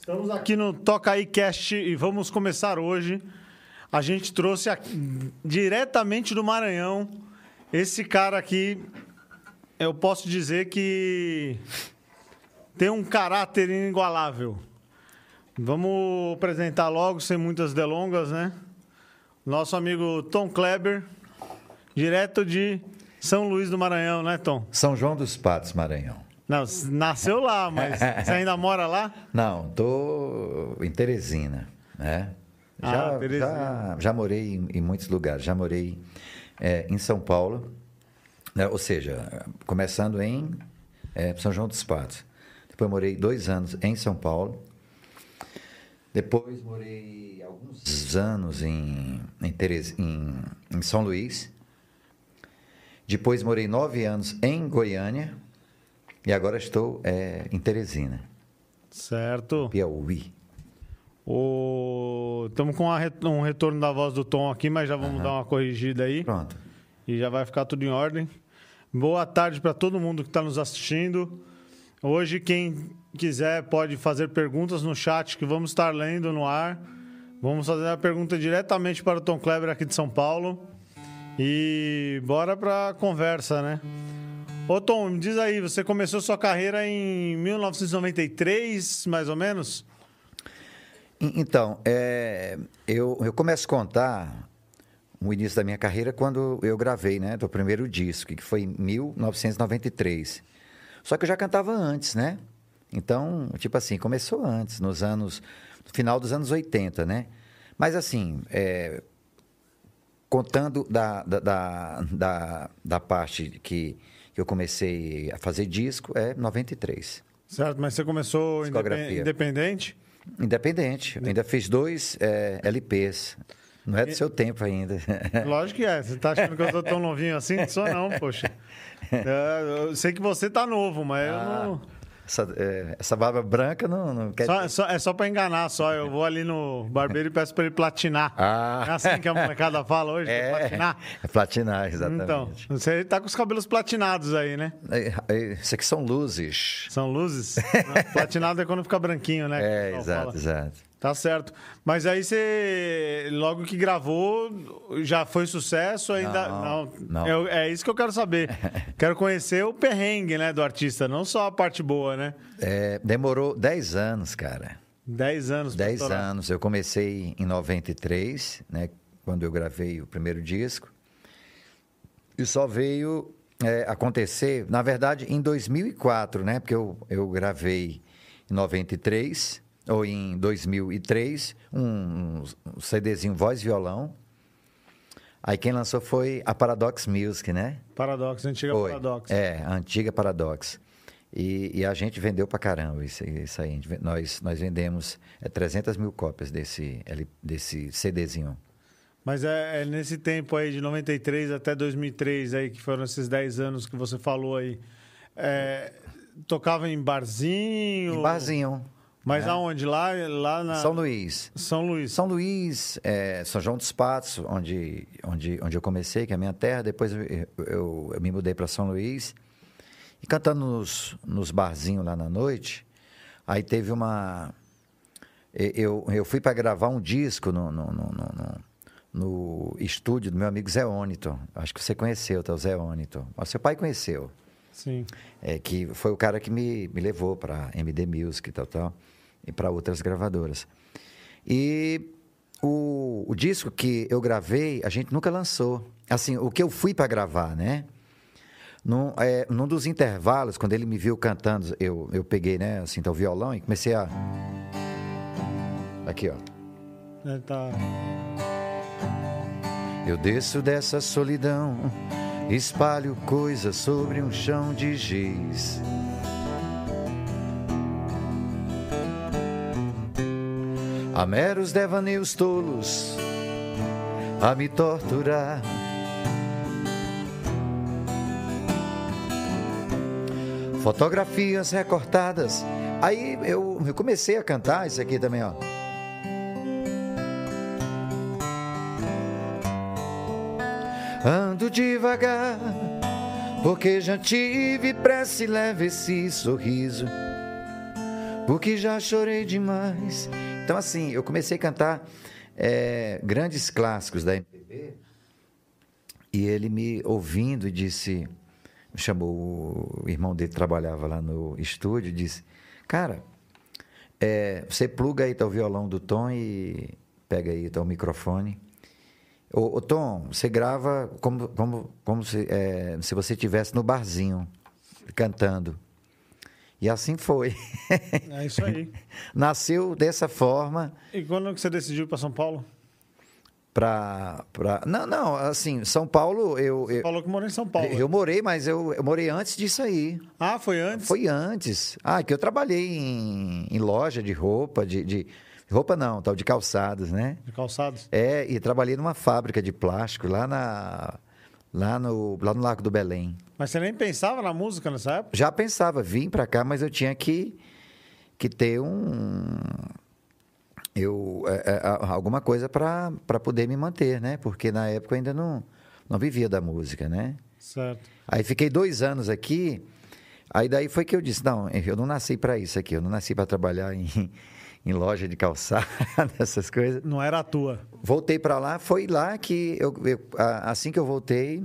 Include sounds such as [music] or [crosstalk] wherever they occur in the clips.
Estamos aqui no Toca aí Cast e vamos começar hoje. A gente trouxe aqui, diretamente do Maranhão esse cara aqui. Eu posso dizer que tem um caráter inigualável. Vamos apresentar logo, sem muitas delongas, né? Nosso amigo Tom Kleber, direto de São Luís do Maranhão, né, Tom? São João dos Patos, Maranhão. Não, nasceu lá, mas [laughs] você ainda mora lá? Não, tô em Teresina, né? Ah, Já, Teresina. já, já morei em, em muitos lugares. Já morei é, em São Paulo, né? ou seja, começando em é, São João dos Patos. Depois morei dois anos em São Paulo. Depois morei alguns anos em, em, Teres, em, em São Luís. Depois morei nove anos em Goiânia. E agora estou é, em Teresina, Certo. Piauí. Estamos com um retorno da voz do Tom aqui, mas já vamos dar uma corrigida aí. Pronto. E já vai ficar tudo em ordem. Boa tarde para todo mundo que está nos assistindo. Hoje, quem quiser pode fazer perguntas no chat que vamos estar lendo no ar. Vamos fazer a pergunta diretamente para o Tom Kleber aqui de São Paulo. E bora para a conversa, né? Ô Tom, me diz aí, você começou sua carreira em 1993, mais ou menos? Então, é, eu, eu começo a contar o início da minha carreira quando eu gravei, né? Do primeiro disco, que foi em 1993. Só que eu já cantava antes, né? Então, tipo assim, começou antes, nos anos. No final dos anos 80, né? Mas assim, é, contando da, da, da, da, da parte que eu comecei a fazer disco, é 93. Certo, mas você começou indepen- Discografia. independente? Independente. Eu ainda fiz dois é, LPs. Não é do seu tempo ainda. [laughs] Lógico que é. Você tá achando que eu tô tão novinho assim? Não sou não, poxa. [laughs] É, eu sei que você tá novo, mas eu não... Essa, é, essa barba branca não, não quer Só- só- é só pra enganar, só. Eu vou ali no barbeiro e peço pra ele platinar. Ah. É assim que a molecada fala hoje, [laughs] É, platinar? é platinar, exatamente. Então, você tá com os cabelos platinados aí, né? É, é, Isso aqui são luzes. São luzes? [laughs] Platinado é quando fica branquinho, né? É, exato, fala. exato. Tá certo. Mas aí você, logo que gravou, já foi sucesso? Ainda Não, não. Eu- é isso que eu quero saber. [laughs] quero conhecer o perrengue, né, do artista, não só a parte boa, né? É, demorou 10 anos, cara. Dez anos. pra 10 estourar. anos. Eu comecei em 93, né? Quando eu gravei o primeiro disco. E só veio é, acontecer, na verdade, em 2004, né? Porque eu, eu gravei em 93, ou em 2003, um, um CDzinho voz e violão. Aí quem lançou foi a Paradox Music, né? Paradoxo, antiga Foi. Paradoxo. É, a antiga Paradox. E, e a gente vendeu pra caramba isso, isso aí. Nós, nós vendemos é, 300 mil cópias desse, desse CDzinho. Mas é, é nesse tempo aí, de 93 até 2003, aí, que foram esses 10 anos que você falou aí. é, tocava em barzinho? Em barzinho. Mas né? aonde? Lá, lá na... São Luís. São Luís. São Luís, é, São João dos Patos, onde, onde, onde eu comecei, que é a minha terra. Depois eu, eu- eu me mudei para São Luís. E cantando nos, nos barzinhos lá na noite, aí teve uma. Eu, eu fui para gravar um disco no, no, no, no- no- estúdio do meu amigo Zé Ônito. Acho que você conheceu, tá? O Zé Ônito. Mas seu pai conheceu. Sim. É, que foi o cara que me, me levou para MD Music e tal, tal, e para outras gravadoras. E o, o disco que eu gravei, a gente nunca lançou. Assim, o que eu fui para gravar, né? Num, é, num dos intervalos, quando ele me viu cantando, eu, eu peguei, né, assim, então, o violão e comecei a. Aqui, ó. É, tá... Eu desço dessa solidão, espalho coisas sobre um chão de giz. Há meros devaneios tolos a me torturar. Fotografias recortadas. Aí eu, eu comecei a cantar isso aqui também, ó. Ando devagar, porque já tive pressa e leve esse sorriso. porque já chorei demais. Então, assim, eu comecei a cantar é, grandes clássicos da MPB e ele me ouvindo disse, chamou, o irmão dele trabalhava lá no estúdio, disse, cara, é, você pluga aí teu violão do Tom e pega aí teu microfone. Ô Tom, você grava como, como, como se, é, se você estivesse no barzinho, cantando. E assim foi. [laughs] É isso aí. Nasceu dessa forma. E quando você decidiu ir para São Paulo? Pra, pra... Não, não, assim, São Paulo, eu. Você eu, falou que morou em São Paulo. eu morei, mas eu, eu morei antes disso aí. Ah, foi antes? Foi antes. Ah, que eu trabalhei em, em loja de roupa, de, de. Roupa não, tal, de calçados, né? De calçados? É, e trabalhei numa fábrica de plástico lá na. Lá no, lá no Lago do Belém. Mas você nem pensava na música nessa época? Já pensava, vim para cá, mas eu tinha que, que ter um. Eu, é, é, alguma coisa para poder me manter, né? Porque na época eu ainda não, não vivia da música, né? Certo. Aí fiquei dois anos aqui. Aí daí foi que eu disse: não, eu não nasci para isso aqui. Eu não nasci para trabalhar em, em loja de calçado, [laughs] essas coisas. Não era a tua. Voltei para lá, foi lá que eu, eu, assim que eu voltei,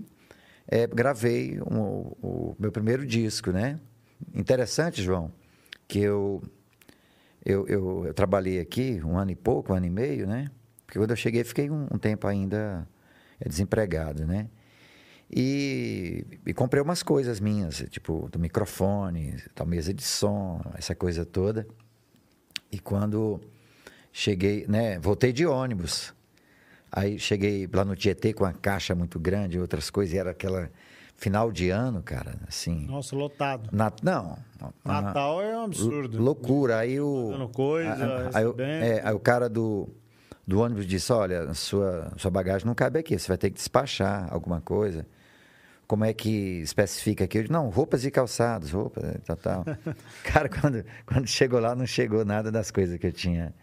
é, gravei um, o meu primeiro disco, né? Interessante, João, que eu, eu, eu, eu, trabalhei aqui um ano e pouco, um ano e meio, né? Porque quando eu cheguei, fiquei um, um tempo ainda desempregado, né? E, e, comprei umas coisas minhas, tipo do microfone, da mesa de som, essa coisa toda. E quando cheguei, né, voltei de ônibus. Aí cheguei lá no Tietê com uma caixa muito grande, outras coisas, e era aquela final de ano, cara, assim. Nossa, lotado. Nat, não. Natal é um absurdo. Loucura. Aí o. Dando coisa, aí, aí, é, aí o cara do, do ônibus disse: Olha, sua, sua bagagem não cabe aqui, você vai ter que despachar alguma coisa. Como é que especifica aqui? Eu disse, não, roupas e calçados, roupas, tal, tal. [laughs] cara, quando, quando chegou lá, não chegou nada das coisas que eu tinha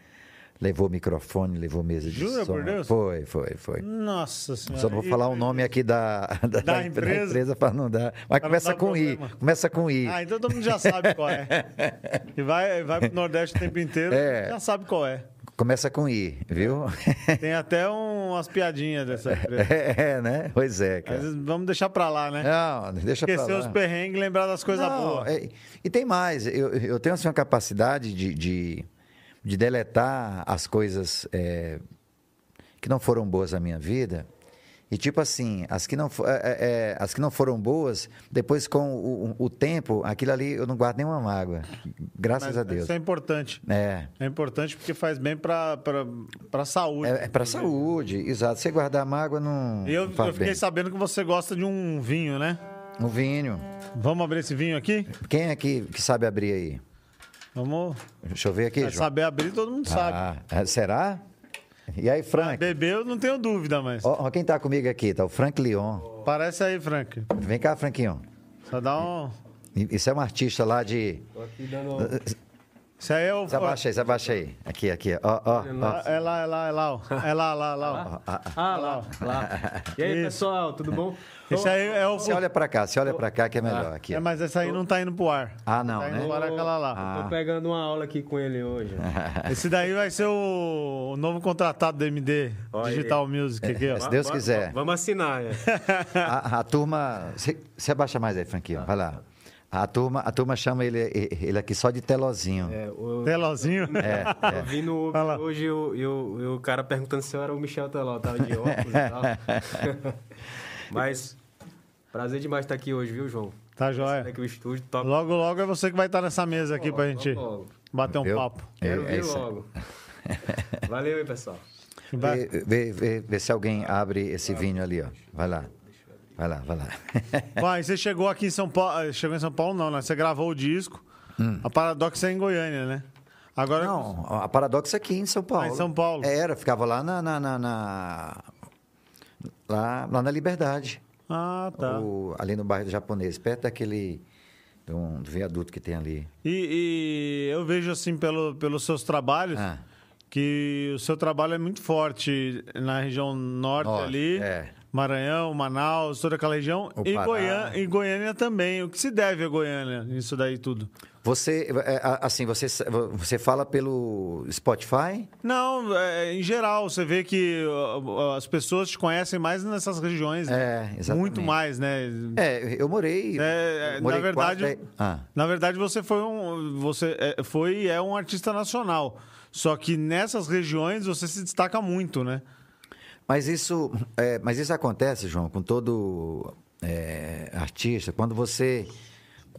Levou microfone, levou mesa de Jura, som. por Deus? Foi, foi, foi. Nossa senhora. Só não vou falar o nome aqui [laughs] da, da, da empresa, da empresa para não dar. Mas pra começa dar com I. problema. Começa com I. Ah, então todo mundo já sabe qual é. [laughs] E vai, vai pro Nordeste o tempo inteiro, É. já sabe qual é. Começa com I, viu? [laughs] Tem até um- umas piadinhas dessa empresa. [laughs] É, né? Pois é, cara. vezes vamos deixar pra lá, né? Não, deixa pra Esquecer lá. os perrengues e lembrar das coisas Não, boas. é- e tem mais, eu, eu tenho assim, uma capacidade de, de, de deletar as coisas é, que não foram boas na minha vida. E tipo assim, as que não, é, é, é, as que não foram boas, depois com o, o- tempo, aquilo ali eu não guardo nenhuma mágoa. Graças Mas a Deus. Isso é importante. É. É importante porque faz bem pra, pra saúde. É, é para saúde, exato. Você guardar mágoa não, eu, não eu fiquei bem. sabendo que você gosta de um vinho, né? Um vinho. Vamos abrir esse vinho aqui? Quem é que, que sabe abrir aí? Vamos. Deixa eu ver aqui, João. saber abrir, todo mundo sabe. Ah, é, será? E aí, Frank? Beber, eu não tenho dúvida, mas. Ó, ó quem tá comigo aqui, tá o Frank Leon. Parece aí, Frank. Vem cá, Franquinho. Só dá um. Isso é um artista lá de. Tô aqui dando. Isso aí é o. Se abaixa aí, se abaixa aí. Aqui, aqui, ó, ó. ó. É lá, é lá, é lá. ó. É lá, lá, lá. ó. Ah, lá, lá. E aí, Isso. pessoal, tudo bom? Esse aí é o. Você olha pra cá, você olha pra cá que é melhor. Aqui, É, mas essa aí não tá indo pro ar. Ah, não, Tá indo né? para aquela lá. Ah. Tô pegando uma aula aqui com ele hoje. [laughs] Esse daí vai ser o, novo contratado do MD Olha aí. Digital Music aqui, ó. Se Deus quiser. va- Vamos assinar, é. [laughs] A, a turma. Se, se abaixa mais aí, Franquinho. Vai lá. A turma, a turma chama ele, ele aqui só de telozinho. é o... Telozinho. [laughs] É, Eu vi no. Uber hoje e o, cara perguntando se eu era o Michel Teló, tava de óculos e [laughs] tal. [laughs] Mas, prazer demais estar aqui hoje, viu, João? Tá Aqui joia. o estúdio, top. Logo, logo é você que vai estar nessa mesa aqui pra gente Logo, logo. bater um Viu? papo. Quero É, é ver isso aí. logo. Valeu aí, pessoal. Vê, vê, vê, vê se alguém abre esse vinho ali, ó. Vai lá. Vai lá, vai lá. [laughs] Vai, você chegou aqui em São Paulo. eh, Chegou em São Paulo, não, né? Você gravou o disco. A Paradox é em Goiânia, né? Agora. Não, a Paradox é aqui em São Paulo. Ah, em São Paulo. Era, ficava lá na. na, na- na- lá, lá na Liberdade. Ah, tá. O- ali no bairro do Japonês, perto daquele. Do, do viaduto que tem ali. E, e eu vejo, assim, pelo, pelos seus trabalhos, Ah. que o seu trabalho é muito forte na região norte, Norte, ali. é. Maranhão, Manaus, toda aquela região. E. Goiânia, e Goiânia também. O que se deve a Goiânia nisso daí tudo? Você, é, assim, você, você fala pelo Spotify? Não, é, em geral, você vê que as pessoas te conhecem mais nessas regiões. né? É, exatamente. Muito mais, né? É, eu morei. É, é, eu morei na verdade, dez- ah, na verdade você foi um, você é, foi e é um artista nacional. Só que nessas regiões você se destaca muito, né? Mas isso, é, mas isso acontece, João, com todo é, artista. Quando você,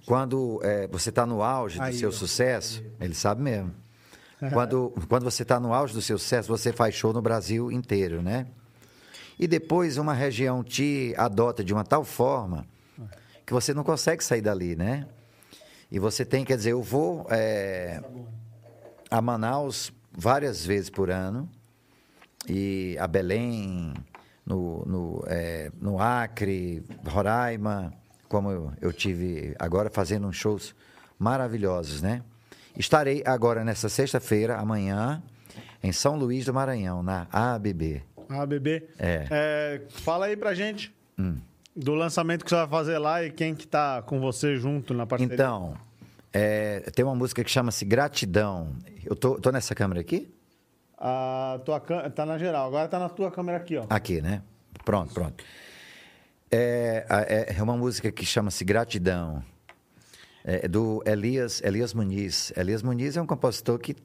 quando é, você está no auge do Aí, seu sucesso, ele sabe mesmo. Quando, quando você está no auge do seu sucesso, você faz show no Brasil inteiro, né? E depois uma região te adota de uma tal forma que você não consegue sair dali, né? E você tem, quer dizer, eu vou é, a Manaus várias vezes por ano e a Belém, no, no, é, no Acre, Roraima, como eu, eu tive agora fazendo uns shows maravilhosos, né? Estarei agora nessa sexta-feira, amanhã, em São Luís do Maranhão, na ABB. Bebê. É. É, fala aí pra gente do lançamento que você vai fazer lá e quem que tá com você junto na parceria. Então, é, tem uma música que chama-se Gratidão. Eu tô, tô nessa câmera aqui? A tua tá na geral, agora tá na tua câmera aqui, ó. Aqui, né? Pronto, pronto. É, é, é uma música que chama-se Gratidão. É do Elias, Elias Muniz. Elias Muniz é um compositor que,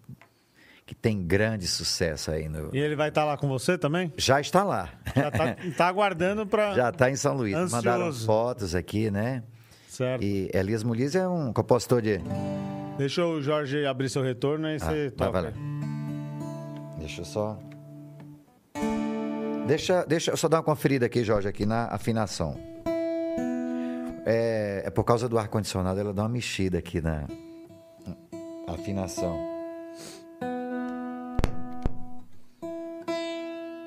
que tem grande sucesso aí. No, E ele vai estar lá com você também? já está lá. Já tá, tá aguardando pra. [laughs] Já está em São Luís. Ansioso. Mandaram fotos aqui, né? Certo. E Elias Muniz é um compositor de. Deixa o Jorge abrir seu retorno e você Ah, vai, toca. vai lá. Deixa eu só. Deixa, deixa eu só dar uma conferida aqui, Jorge, aqui na afinação. É, é por causa do ar-condicionado, ela dá uma mexida aqui na afinação.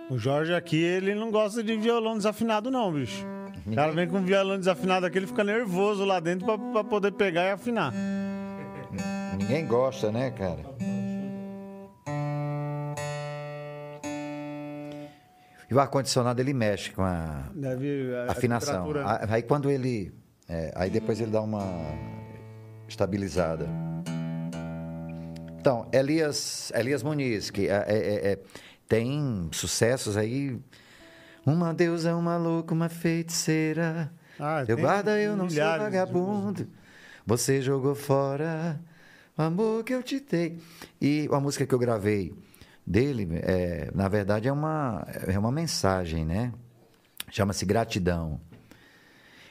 O Jorge aqui, ele não gosta de violão desafinado, não, bicho. O cara vem com violão desafinado aqui, ele fica nervoso lá dentro pra, pra poder pegar e afinar. Ninguém gosta, né, cara? E o ar-condicionado ele mexe com a Deve. a- a afinação. A- Aí quando ele. é, aí depois ele dá uma estabilizada. Então, Elias, Elias Muniz, que é- é- é- é, tem sucessos aí. Uma deusa, uma louca, uma feiticeira. Ah, eu guarda, eu não sou vagabundo. Você jogou fora o amor que eu te dei. E a música que eu gravei dele, é, na verdade, é uma, é uma mensagem, né? Chama-se Gratidão.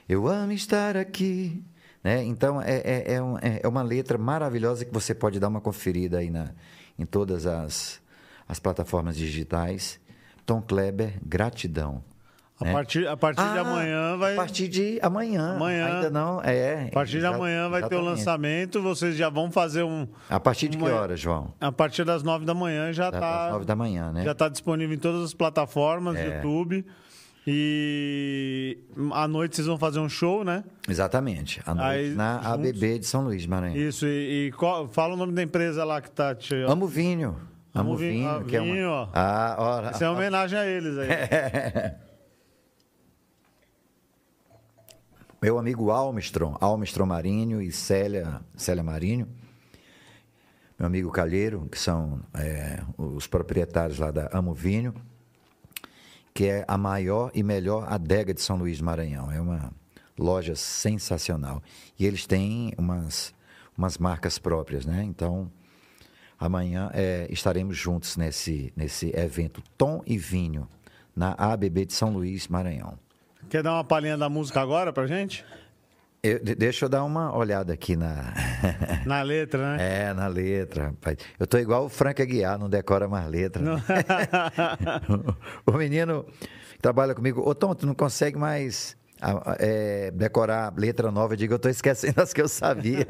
Eu amo estar aqui. Né? Então, é, é, é, um- é- é uma letra maravilhosa que você pode dar uma conferida aí na, em todas as, as plataformas digitais. Tom Kleber, Gratidão. A né? partir, a partir de Ah, amanhã vai. A partir de amanhã. Amanhã. Ainda não, é. A partir de amanhã vai ter o exatamente. lançamento. Vocês já vão fazer um. A partir de que Amanhã. hora, João? A partir das nove da manhã já Das tá. nove da manhã, né? Já tá disponível em todas as plataformas, É. YouTube. E à noite vocês vão fazer um show, né? Exatamente. À noite, Aí, na juntos. ABB de São Luís, Maranhão. Isso, e, e qual- fala o nome da empresa lá que tá te. Amo vinho. Amo Amo vinho. vinho. Ah, que é uma- ó. Ah, ora. Isso é uma homenagem a eles aí. [laughs] Meu amigo Almstrom, Almstrom Marinho e Célia, Célia Marinho. Meu amigo Calheiro, que são é, os proprietários lá da Amo Vinho, que é a maior e melhor adega de São Luís do Maranhão. É uma loja sensacional. E eles têm umas, umas marcas próprias, né? Então, amanhã é, estaremos juntos nesse, nesse evento Tom e Vinho, na ABB de São Luís, Maranhão. Quer dar uma palhinha da música agora pra gente? Eu- de- deixa eu dar uma olhada aqui na, [laughs] Na letra, né? é, na letra, rapaz. Eu tô igual o Frank Aguiar, não decora mais letra. né? [laughs] o menino que trabalha comigo, ô Tom, tu não consegue mais é, decorar letra nova? Eu digo, eu tô esquecendo as que eu sabia.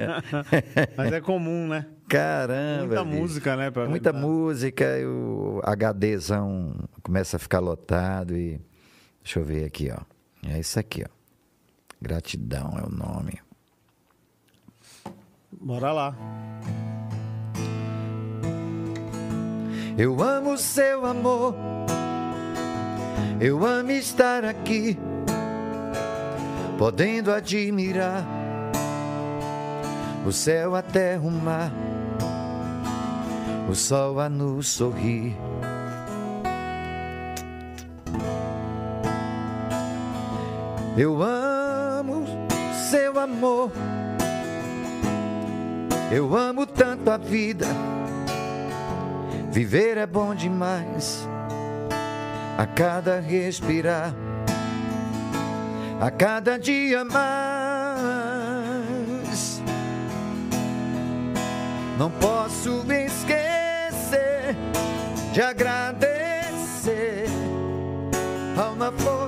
[laughs] Mas é comum, né? Caramba. Muita bicho. música, né? pra muita lembrar. música, e o HDzão começa a ficar lotado e. Deixa eu ver aqui, ó. É isso aqui, ó. Gratidão é o nome. Bora lá. Eu amo seu amor. Eu amo estar aqui, podendo admirar o céu, a terra, o mar, o sol a nos sorrir. Eu amo seu amor. Eu amo tanto a vida. Viver é bom demais. A cada respirar, a cada dia mais. Não posso esquecer de agradecer a uma força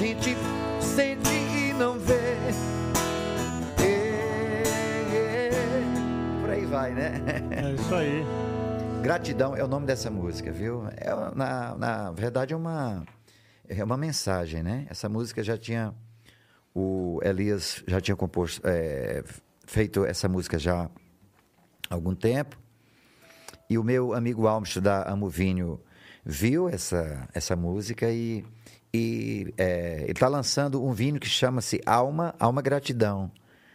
gente sente e não vê. É, é. Por aí vai, né? É isso aí. Gratidão é o nome dessa música, viu? É, na, na verdade, é uma, é uma mensagem, né? Essa música já tinha. O Elias já tinha composto, é, feito essa música já há algum tempo. E o meu amigo Almsto da Amovinho viu essa, essa música e, e é, ele está lançando um vinho que chama-se Alma, Alma Gratidão.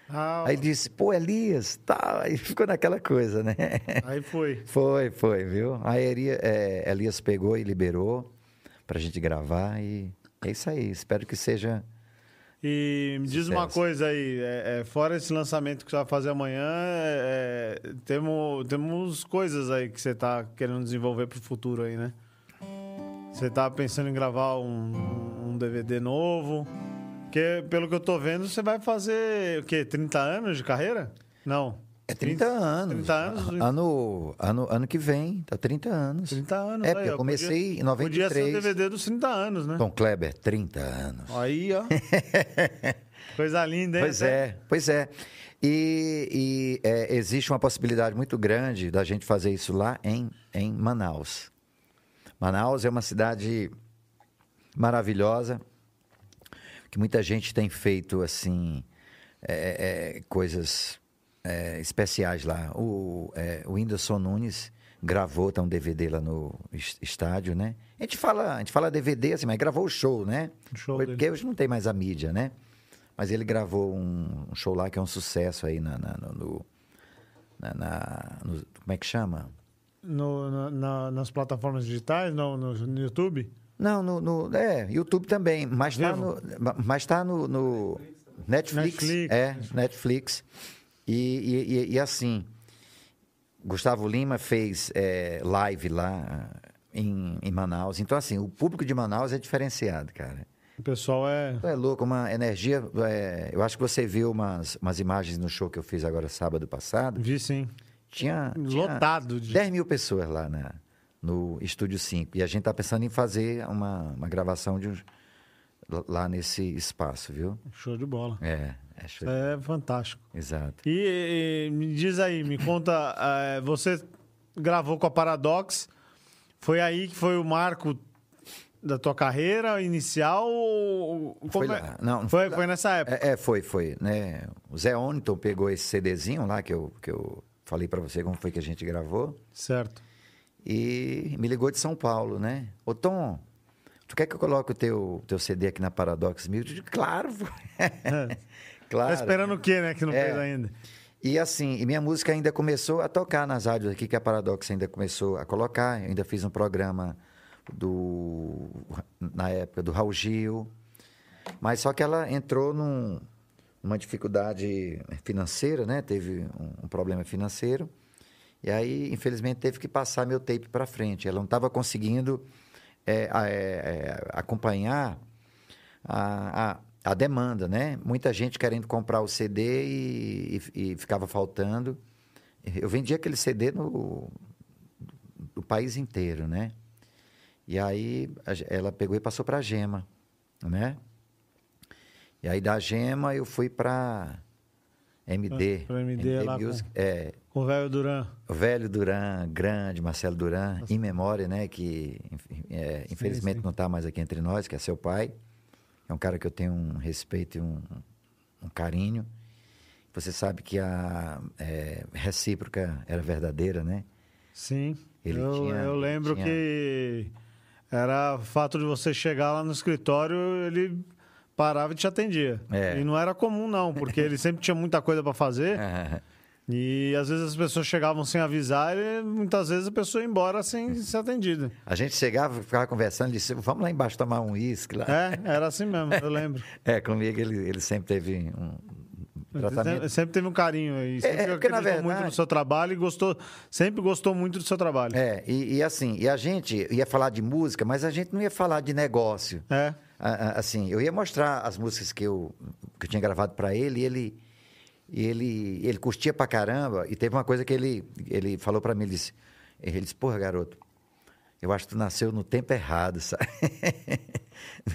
Ah, Aí disse, pô, Elias, tá. [laughs] Aí ficou naquela coisa, né? aí foi. [laughs] Foi, foi, viu? Aí Elia- é, Elias pegou e liberou pra gente gravar e é isso aí. Espero que seja. E me diz uma coisa aí, é, é, fora esse lançamento que você vai fazer amanhã, é, é, temos, temos coisas aí que você está querendo desenvolver para o futuro aí, né? Você tá pensando em gravar um, um DVD novo? Porque, pelo que eu tô vendo, você vai fazer o quê? 30 anos de carreira? Não. É 30 anos. 30 anos. Ano, ano, ano que vem, tá 30 anos. 30 anos. É, porque eu comecei Podia- em 93. Podia ser o DVD dos 30 anos, né? Tom Kleber, 30 anos. Aí, ó. [laughs] Coisa linda, hein? Pois é, pois é. E, e, é, existe uma possibilidade muito grande da gente fazer isso lá em, em Manaus. Manaus é uma cidade maravilhosa, que muita gente tem feito assim é, é, coisas é, especiais lá. O, é, o Whindersson Nunes gravou, tá um DVD lá no es- estádio, né? A gente fala, a gente fala DVD assim, mas gravou o show, né? O show dele. porque hoje não tem mais a mídia, né? Mas ele gravou um, um show lá que é um sucesso aí na, na- no- na- na- no- como é que chama? No- na- na- nas plataformas digitais, no, no YouTube? Não, no, no- é, YouTube também, mas tá Vivo? no, ma- mas tá no, no Netflix, Netflix. é, Netflix. E, e- e- e assim, Gustavo Lima fez é, live lá em, em Manaus. Então, assim, o público de Manaus é diferenciado, cara. O pessoal é. É louco, uma energia. é, eu acho que você viu umas, umas imagens no show que eu fiz agora sábado passado. Vi sim. Tinha, Lotado de- tinha 10 mil pessoas lá na, no Estúdio 5. E a gente está pensando em fazer uma, uma gravação de lá nesse espaço, viu? Show de bola. É, é show. É fantástico. Exato. E, e, me diz aí, me conta, eh, você gravou com a Paradox, foi aí que foi o marco da tua carreira inicial? ou- Foi é- lá. Não, não foi, foi foi nessa época. É, é, foi, foi. Né? O Zé Oniton pegou esse CDzinho lá que eu, que eu falei para você como foi que a gente gravou. Certo. E me ligou de São Paulo, né? Ô, Tom, tu quer que eu coloque o teu, teu CD aqui na Paradox Music? Claro, pô. [laughs] claro. Tá esperando o quê, né? Que não É. fez ainda. E assim, e minha música ainda começou a tocar nas rádios aqui, que a Paradox ainda começou a colocar. Eu ainda fiz um programa do na época do Raul Gil. Mas só que ela entrou num, numa dificuldade financeira, né? Teve um, um problema financeiro. E aí, infelizmente, teve que passar meu tape para frente. Ela não estava conseguindo é, é, é, acompanhar a, a, a demanda, né? Muita gente querendo comprar o CD e, e- e ficava faltando. Eu vendi aquele CD no, do país inteiro, né? E aí ela pegou e passou para a Gema, né? E aí da Gema eu fui para MD. Pra- pra MD lá com- Music, é, Com o velho Duran. o velho Duran, grande, Marcelo Duran, em memória, né? Que é, infelizmente sim. não está mais aqui entre nós, que é seu pai. É um cara que eu tenho um respeito e um, um carinho. Você sabe que a é, recíproca era verdadeira, né? Sim. Ele eu, tinha, eu lembro tinha- que era o fato de você chegar lá no escritório, ele parava e te atendia. É. E não era comum, não, porque ele sempre tinha muita coisa para fazer. Ah, [laughs] E às vezes as pessoas chegavam sem avisar e muitas vezes a pessoa ia embora sem ser atendida. a gente chegava, ficava conversando, ele disse, vamos lá embaixo tomar um uísque lá. É, era assim mesmo, eu [laughs] lembro. É, comigo ele, ele sempre teve um tratamento. Sempre, teve um carinho e sempre É, porque, na muito verdade- no seu trabalho e gostou, sempre gostou muito do seu trabalho. É, e, e assim, e a gente ia falar de música, mas a gente não ia falar de negócio. É. Assim, eu ia mostrar as músicas que eu, que eu tinha gravado para ele, e ele, ele, ele curtia pra caramba. E teve uma coisa que ele, ele falou para mim, ele disse, ele disse, porra, garoto, eu acho que tu nasceu no tempo errado, sabe? [laughs]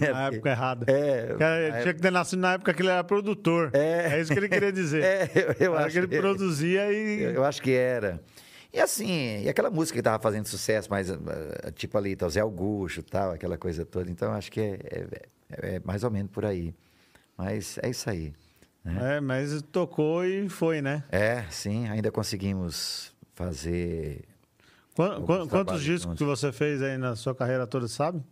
Né, Na época errada. É, Cara, tinha que ter nascido na época que ele era produtor. É. É, isso que ele queria dizer. [laughs] É, eu, eu acho que ele produzia e. Eu, eu acho que era. E assim, e aquela música que tava fazendo sucesso, mais ah, tipo ali, tá, o Zé Augusto tal, aquela coisa toda. Então, acho que é, é- é- é mais ou menos por aí. Mas é isso aí. né? É, mas tocou e foi, né? É, sim, ainda conseguimos fazer. Quantos discos que você fez aí na sua carreira toda, sabe?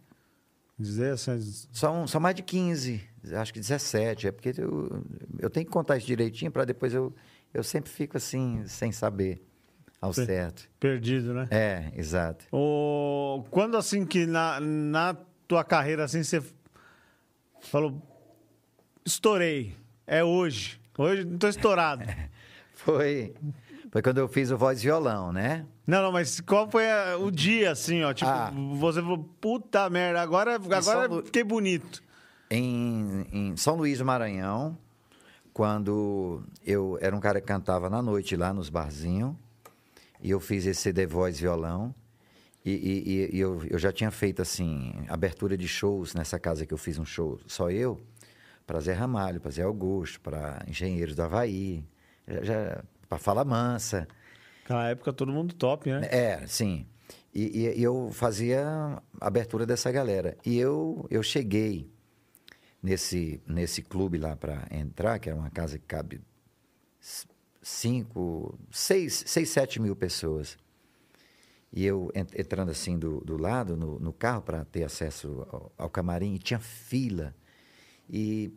Dizer assim. São, são mais de 15, acho que 17. É porque eu, eu tenho que contar isso direitinho para depois eu, eu sempre fico assim, sem saber ao Sim. certo. Perdido, né? É, exato. O... Quando assim que na, na tua carreira assim você falou estourei, é hoje. Hoje não tô estourado. [laughs] Foi, foi quando eu fiz o voz violão, né? Não, não, mas qual foi a- o dia assim, ó? Tipo, Ah. você falou, puta merda, agora, agora Lu- fiquei bonito. Em, em São Luís do Maranhão, quando eu era um cara que cantava na noite lá nos barzinhos, e eu fiz esse CD voz e violão, e, e- e- eu, eu já tinha feito assim, abertura de shows nessa casa que eu fiz um show, só eu, para Zé Ramalho, para Zé Augusto, para Engenheiros do Havaí, para Fala Mansa. Naquela época todo mundo top, né? É, sim. E, e- e eu fazia a abertura dessa galera. E eu, eu cheguei nesse, nesse clube lá para entrar, que era uma casa que cabe cinco, seis, seis, sete mil pessoas. E eu en- entrando assim do, do lado, no, no carro, para ter acesso ao, ao camarim, e tinha fila. E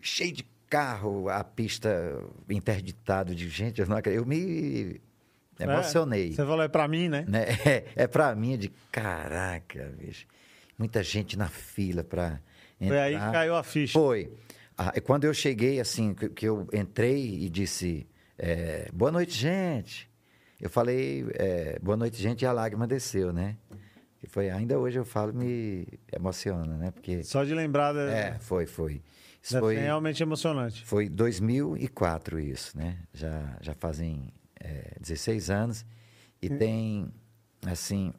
cheio de carro, a pista interditado de gente. Eu, não acredito. eu me emocionei. É, você falou, é pra mim, né? Né? É, é pra mim de caraca, bicho. Muita gente na fila pra entrar. Foi aí que caiu a ficha. Foi. Ah, e quando eu cheguei, assim, que, que eu entrei e disse, é, boa noite, gente. Eu falei, é, boa noite, gente, e a lágrima desceu, né? Que foi, ainda hoje eu falo, me emociona, né? Porque, Só de lembrar, da- é, foi, foi. Isso foi, realmente emocionante. foi 2004 isso, né? Já, já fazem é, 16 anos e Hum. tem, assim,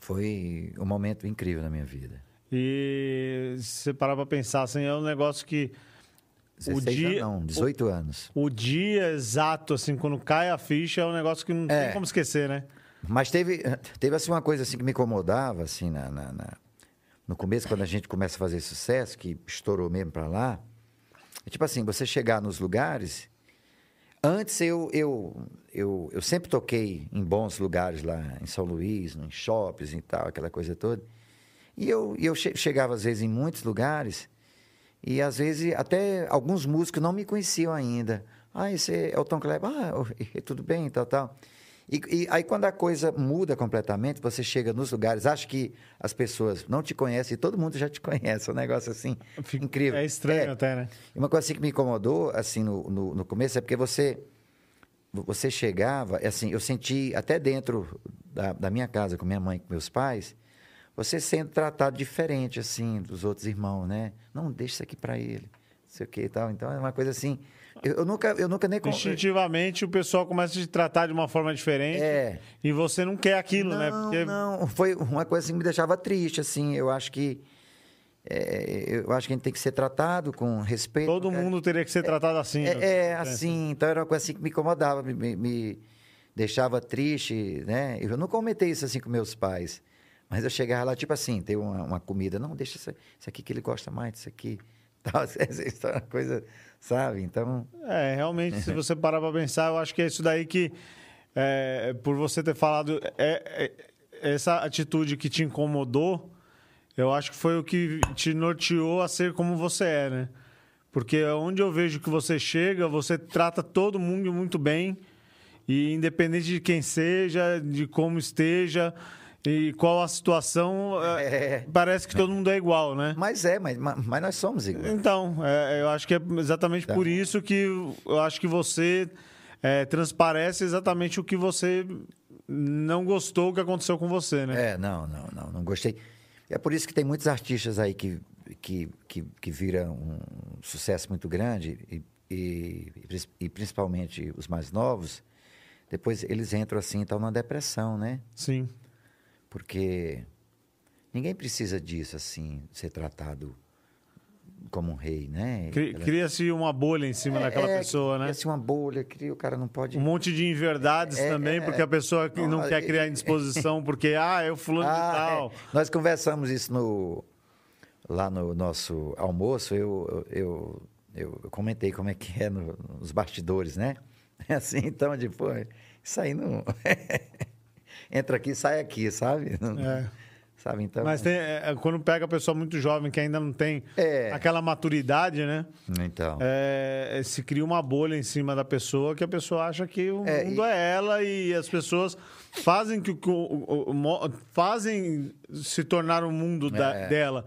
foi um momento incrível na minha vida. E se você parar pra pensar, assim, é um negócio que 16 dia- anos, não, 18 anos. o dia exato, assim, quando cai a ficha, é um negócio que não É. tem como esquecer, né? Mas teve, teve assim, uma coisa assim que me incomodava, assim, na, na- na- no começo, quando a gente começa a fazer sucesso, que estourou mesmo para lá. É tipo assim, você chegar nos lugares... Antes eu, eu, eu, eu sempre toquei em bons lugares lá em São Luís, em shoppings e tal, aquela coisa toda. E eu, eu che- chegava, às vezes, em muitos lugares, e às vezes até alguns músicos não me conheciam ainda. Ah, esse é o Tom Kleber. Ah, [laughs] tudo bem, tal, tal. E, e aí, quando a coisa muda completamente, você chega nos lugares, acha que as pessoas não te conhecem e todo mundo já te conhece. É um negócio assim, [laughs] Fica- incrível. É estranho É. até, né? Uma coisa assim que me incomodou, assim, no, no, no começo, é porque você, você chegava, assim, eu senti até dentro da, da minha casa, com minha mãe, com meus pais, você sendo tratado diferente, assim, dos outros irmãos, né? Não, deixa isso aqui para ele, não sei o que e tal. Então, é uma coisa assim, eu, eu nunca, eu nunca nem... Instintivamente o pessoal começa a te tratar de uma forma diferente É. e você não quer aquilo, não, né? Porque não, foi uma coisa assim que me deixava triste, assim, eu acho que... é, eu acho que a gente tem que ser tratado com respeito. todo né? mundo teria que ser tratado assim. né? É, é, assim, então era uma coisa assim que me incomodava, me, me- me deixava triste, né? Eu não comentei isso assim com meus pais, mas eu chegava lá, tipo assim, ter uma, uma comida, não, deixa isso, isso aqui que ele gosta mais, isso aqui, [laughs] tal, [laughs] é uma coisa, sabe? Então, É, realmente, se você parar pra pensar, eu acho que é isso daí que é, por você ter falado é, é, essa atitude que te incomodou, eu acho que foi o que te norteou a ser como você é, né? Porque onde eu vejo que você chega, você trata todo mundo muito bem. E independente de quem seja, de como esteja e qual a situação, [laughs] é, parece que todo mundo é igual, né? Mas é, mas, mas nós somos iguais. Então, é, eu acho que é exatamente então. por isso que eu acho que você é, transparece exatamente o que você não gostou que aconteceu com você, né? É, não, não, não, não gostei. É por isso que tem muitos artistas aí que, que, que, que viram um sucesso muito grande e, e, e, principalmente os mais novos, depois eles entram assim, estão numa depressão, né? Sim. Porque ninguém precisa disso, assim, ser tratado como um rei, né? Cria-se uma bolha em cima é, daquela é, pessoa, né? Cria-se uma bolha, cria, o cara não pode... Um monte de inverdades é, também, é, porque a pessoa não, não quer criar indisposição, porque, ah, eu fulano ah, de tal. Nós conversamos isso no, lá no nosso almoço, eu, eu, eu, eu comentei como é que é no, nos bastidores, né? É [laughs] assim, então, tipo, isso aí não... [laughs] Entra aqui, sai aqui, sabe? É. [laughs] Sabe, então... Mas tem, é, é, quando pega a pessoa muito jovem que ainda não tem é. aquela maturidade, né? Então. É, é, se cria uma bolha em cima da pessoa que a pessoa acha que o é, mundo e... é ela e as pessoas fazem que o, o, fazem se tornar o mundo da, dela.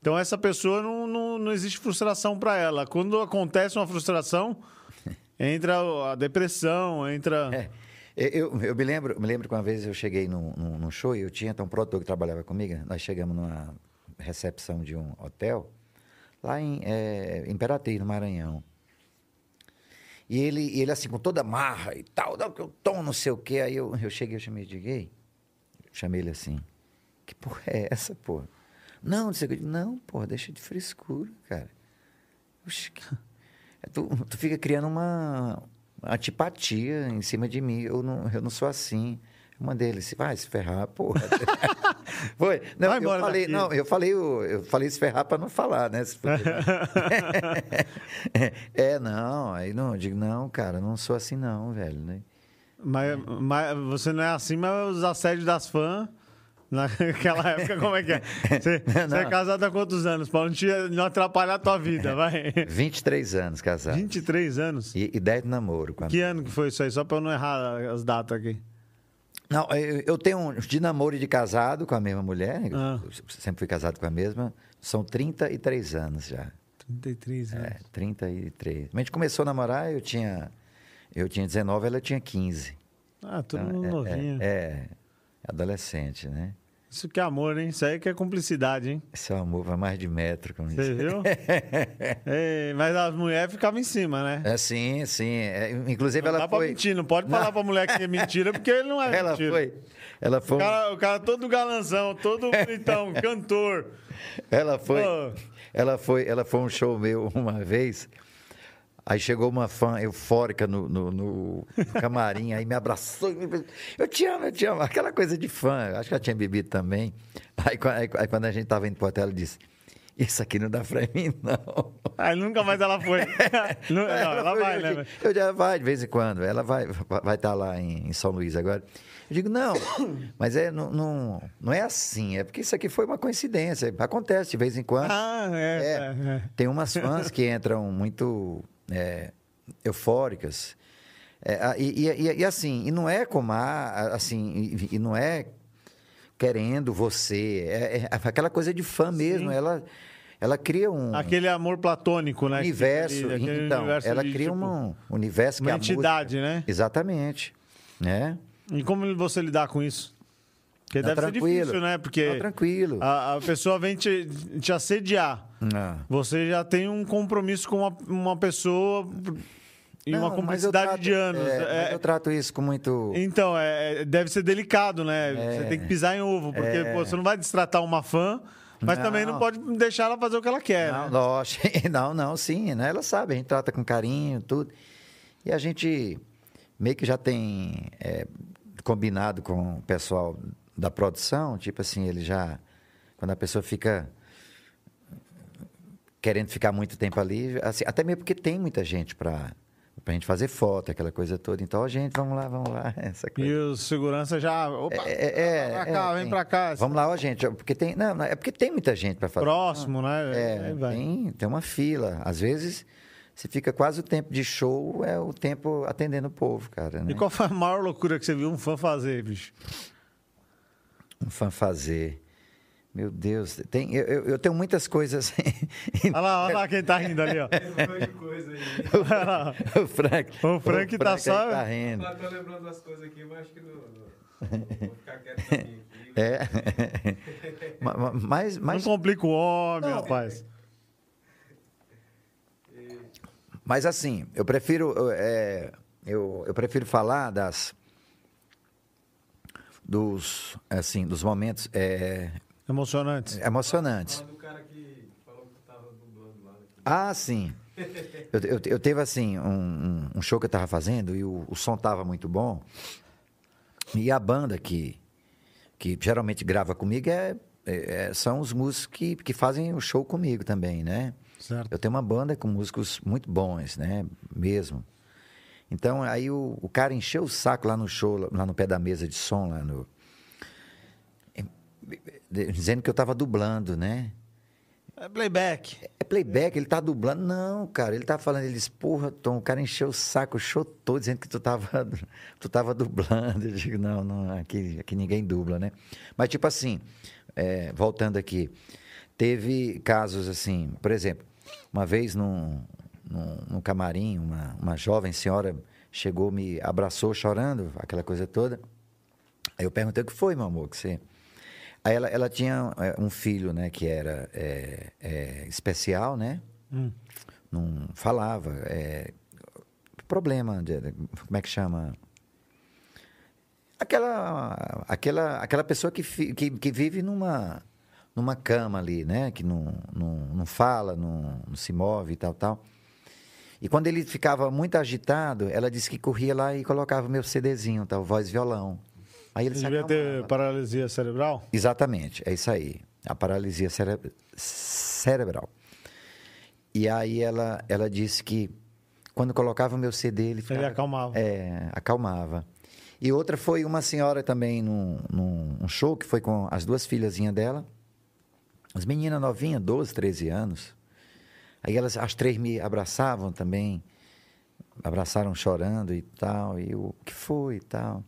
Então essa pessoa não, não, não existe frustração para ela. Quando acontece uma frustração, [laughs] entra a depressão, entra. Eu, eu me lembro, me lembro que uma vez eu cheguei num, num, num show e eu tinha então, um produtor que trabalhava comigo. Nós chegamos numa recepção de um hotel lá em é, Imperatriz, no Maranhão. E ele, ele assim, com toda marra e tal, não, que eu tomo não sei o quê. Aí eu, eu cheguei, eu chamei de gay. Chamei ele assim, que porra é essa, porra? Não, não sei o que. Não, porra, deixa de frescura, cara. Oxi, [laughs] tu, tu fica criando uma, antipatia em cima de mim. Eu não, eu não sou assim. Uma deles, vai se ferrar, porra. [laughs] Foi. Não, vai eu falei, daqui. não, eu falei, eu, eu falei se ferrar para não falar, né? [laughs] é, não, aí não, eu digo, não, cara, não sou assim não, velho, né? Mas, mas você não é assim, mas os assédios das fãs Naquela época, como é que é? [laughs] Você, você é casado há quantos anos, Paulo? Não, tinha, não atrapalhar a tua vida, vai. [laughs] 23 anos casado. 23 anos? E, e 10 de namoro. Quando... Que ano que foi isso aí? Só para eu não errar as datas aqui. Não, eu, eu tenho de namoro e de casado com a mesma mulher. Ah. sempre fui casado com a mesma. São 33 anos já. 33 anos. É, 33. A gente começou a namorar, eu tinha, eu tinha 19, ela tinha 15. Ah, todo então, mundo é, novinho. É, é, adolescente, né? Isso que é amor, hein? Isso aí que é cumplicidade, hein? Isso é amor vai mais de metro, como Você viu? [laughs] Ei, mas as mulheres ficavam em cima, né? É, sim, sim. É, inclusive não ela dá foi... Pra mentir, não pode falar não. pra mulher que é mentira, porque ele não é ela mentira. Foi, ela foi... O cara, o cara todo galanzão, todo bonitão, [laughs] cantor. Ela foi... Ela foi, ela foi um show meu uma vez... Aí chegou uma fã eufórica no, no, no camarim, aí me abraçou. Eu te amo, eu te amo. Aquela coisa de fã. Acho que ela tinha bebido também. Aí, aí, aí quando a gente estava indo pro hotel, ela disse: Isso aqui não dá pra mim, não. Aí nunca mais ela foi. [laughs] não, ela, ela foi, vai, né? Eu já vai de vez em quando. Ela vai vai estar tá lá em, em, São Luís agora. Eu digo, não, [coughs] mas é, não, não, não é assim. É porque isso aqui foi uma coincidência. Acontece de vez em quando. Ah, é. é, é. é. Tem umas fãs que entram muito é, eufóricas. É, e, e, e, assim, e não é como a, assim, e, e, não é querendo você, é, é aquela coisa de fã mesmo, ela ela cria um aquele amor platônico, né? Universo, ali, então, universo ela cria tipo, um universo que uma entidade, música, né? Exatamente, né? E como você lidar com isso? Porque deve tranquilo. ser difícil, né? Porque não, tranquilo. A, a, pessoa vem te, te assediar. Não. Você já tem um compromisso com uma, uma pessoa e não, uma complexidade trato, de anos. É, é, eu trato isso com muito. Então, é, é, deve ser delicado, né? É, você tem que pisar em ovo, porque é. pô, você não vai destratar uma fã. Mas não. também não pode deixar ela fazer o que ela quer, não, né? Lógico. [laughs] Não, não, sim. Né? Ela sabe, a gente trata com carinho, tudo. E a gente meio que já tem é, combinado com o pessoal da produção, tipo assim, ele já. Quando a pessoa fica querendo ficar muito tempo ali, assim, até mesmo porque tem muita gente para. pra gente fazer foto, aquela coisa toda. Então, a gente, vamos lá, vamos lá. [laughs] Essa E coisa. o segurança já. Opa, É, é, vai pra cá, é, vem tem. pra cá. Vamos lá, ó, gente. Porque tem, não, é porque tem muita gente para fazer. Próximo, né? É, tem, tem uma fila. Às vezes, você fica quase o tempo de show, é o tempo atendendo o povo, cara. Né? E qual foi a maior loucura que você viu um fã fazer, bicho? Um fã fazer. Meu Deus, tem, eu, eu- eu tenho muitas coisas. [laughs] Olha lá, olha lá quem tá rindo ali, ó. Um monte de coisa aí. [laughs] Olha lá. o Frank. O Frank tá só- Tá rindo. Eu tô lembrando das coisas aqui, mas acho que não. Vou ficar quieto também aqui. É. [laughs] Ma- ma- mas, mas, Não complica o homem, Não. rapaz. mas assim, eu prefiro, é, eu, eu prefiro falar das dos assim dos momentos é, Emocionante. emocionantes. Fala do cara que falou que tava dublando lá. Né? Ah, sim. Eu, eu, eu teve assim um, um- um show que eu estava fazendo e o, o som estava muito bom. E a banda que, que geralmente grava comigo é, é- é- são os músicos que, que fazem o show comigo também, né? Certo. Eu tenho uma banda com músicos muito bons, né? Mesmo. Então, aí o, o cara encheu o saco lá no show, lá no pé da mesa de som, lá no. Dizendo que eu estava dublando, né? É playback. É playback, ele tá dublando. Não, cara, ele tá falando, ele disse, porra, Tom, o cara encheu o saco, todo, dizendo que tu tava, [laughs] tu tava dublando. Eu digo, não, não, aqui, aqui ninguém dubla, né? Mas, tipo assim, é, voltando aqui, teve casos assim, por exemplo, uma vez num, num, num camarim, uma, uma jovem senhora chegou, me abraçou chorando, aquela coisa toda. Aí eu perguntei o que foi, meu amor, que você... Aí ela, ela tinha é, um filho, né, que era é, é, especial, né? Hum. Não falava. É, problema, de- como é que chama? Aquela, aquela, aquela pessoa que, fi- que, que vive numa, numa cama ali, né? Que não, não, não fala, não, não se move e tal, tal. E quando ele ficava muito agitado, ela disse que corria lá e colocava meu CDzinho, tal, voz e violão. Aí ele Você devia ter paralisia cerebral? Exatamente, é isso aí. A paralisia cere- cerebral. E aí ela, ela disse que quando colocava o meu CD, ele ficava... acalmava. É, acalmava. E outra foi uma senhora também num, num um show que foi com as duas filhazinhas dela. As meninas novinhas, 12, 13 anos. Aí elas, as três me abraçavam também. Abraçaram chorando e tal. E o que foi e tal.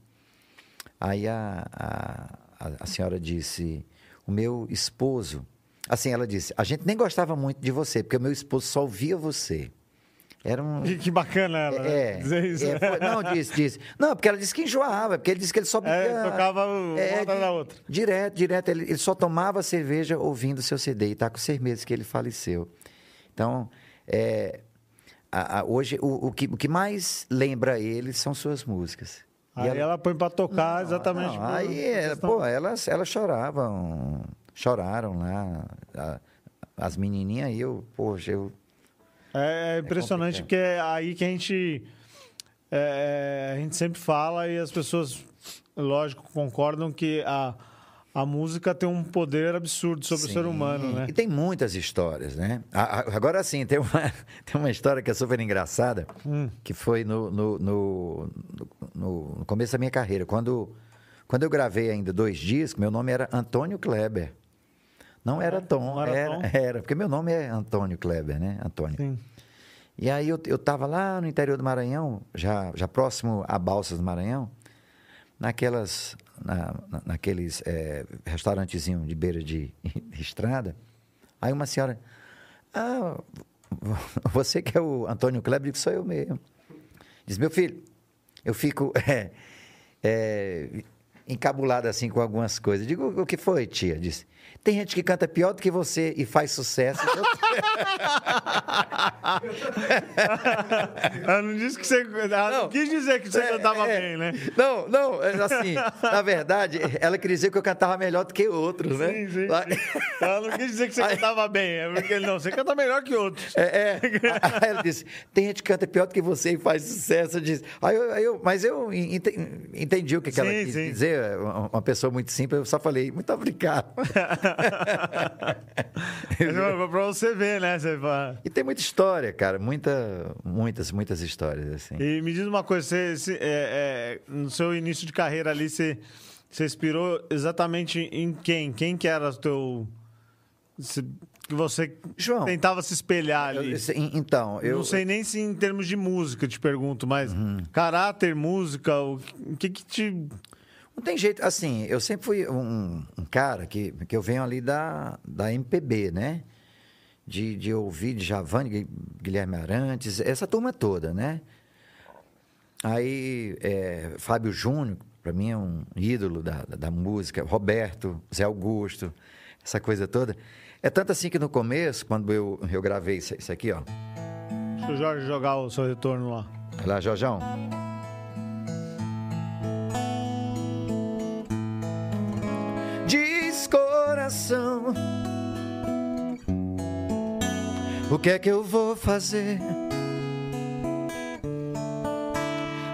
Aí a, a, a- senhora disse: O meu esposo. Assim, ela disse: A gente nem gostava muito de você, porque o meu esposo só ouvia você. Era um. Que, bacana ela, né? É, Dizer isso. é, foi- não, disse, disse. Não, porque ela disse que enjoava, porque ele disse que ele só bebia. É, tocava uma atrás di- da outra. Direto, direto. Ele, ele só tomava cerveja ouvindo o seu CD. E está com seis meses que ele faleceu. Então, é, a- a- hoje, o, o que, o que mais lembra ele são suas músicas. E Aí ela, põe pra tocar exatamente. não, aí, ela- questão. pô, elas, elas choravam, choraram lá. a- as menininhas, eu, poxa, eu. É impressionante complicado. porque é aí que a gente é, a gente sempre fala e as pessoas, lógico, concordam que a, a música tem um poder absurdo sobre o ser Sim, humano, né? E tem muitas histórias, né? Agora sim, tem uma, [laughs] tem uma história que é super engraçada, Hum. que foi no, no, no, no- começo da minha carreira. Quando, quando eu gravei ainda dois discos, meu nome era Antônio Kleber. Não era Tom, não era era, Tom? era, porque meu nome é Antônio Kleber, né? Antônio. Sim. E aí eu, eu tava lá no interior do Maranhão, já, já próximo a Balsas do Maranhão, naquelas, na, na- naqueles é, restaurantezinho de beira de, [laughs] estrada. Aí uma senhora, ah, você que é o Antônio Kleber, digo, sou eu mesmo. Diz, meu filho, eu fico [laughs] é, é, encabulado assim com algumas coisas. Digo, o que foi, tia? Disse, tem gente que canta pior do que você e faz sucesso. Eu [laughs] Ela não disse que você. Ela não, Não. quis dizer que você É, cantava é. bem, né? Não, não, é assim, na verdade, ela queria dizer que eu cantava melhor do que outros, né? Sim, sim, Lá- sim. Ela não quis dizer que você Aí- cantava bem. É porque não, você canta melhor que outros. É, é. Aí ela disse: tem gente que canta pior do que você e faz sucesso. Eu disse, aí eu, aí eu- mas eu ente- entendi o que, que ela Sim, quis sim. dizer. uma pessoa muito simples, eu só falei, muito obrigado. [laughs] [laughs] pra você ver, né? Você fala- e tem muita história, cara. Muita, muitas, muitas histórias, assim. E me diz uma coisa, você, você- é, é, no seu início de carreira ali, você, você inspirou exatamente em quem? Quem que era o teu... que você João, tentava se espelhar ali? Eu- então, eu. não sei nem se em termos de música te pergunto, mas caráter, música, o que que te... Não tem jeito, assim, eu sempre fui um, um cara que, que eu venho ali da, da MPB, né? De, de ouvir de Javane, Gui- Guilherme Arantes, essa turma toda, né? Aí, é, Fábio Júnior, para mim é um ídolo da, da, da música, Roberto, Zé Augusto, essa coisa toda. É tanto assim que no começo, quando eu, eu gravei isso, isso aqui, ó, Deixa o Jorge jogar o seu retorno lá. Vai lá, Jorjão. Diz coração, o que é que eu vou fazer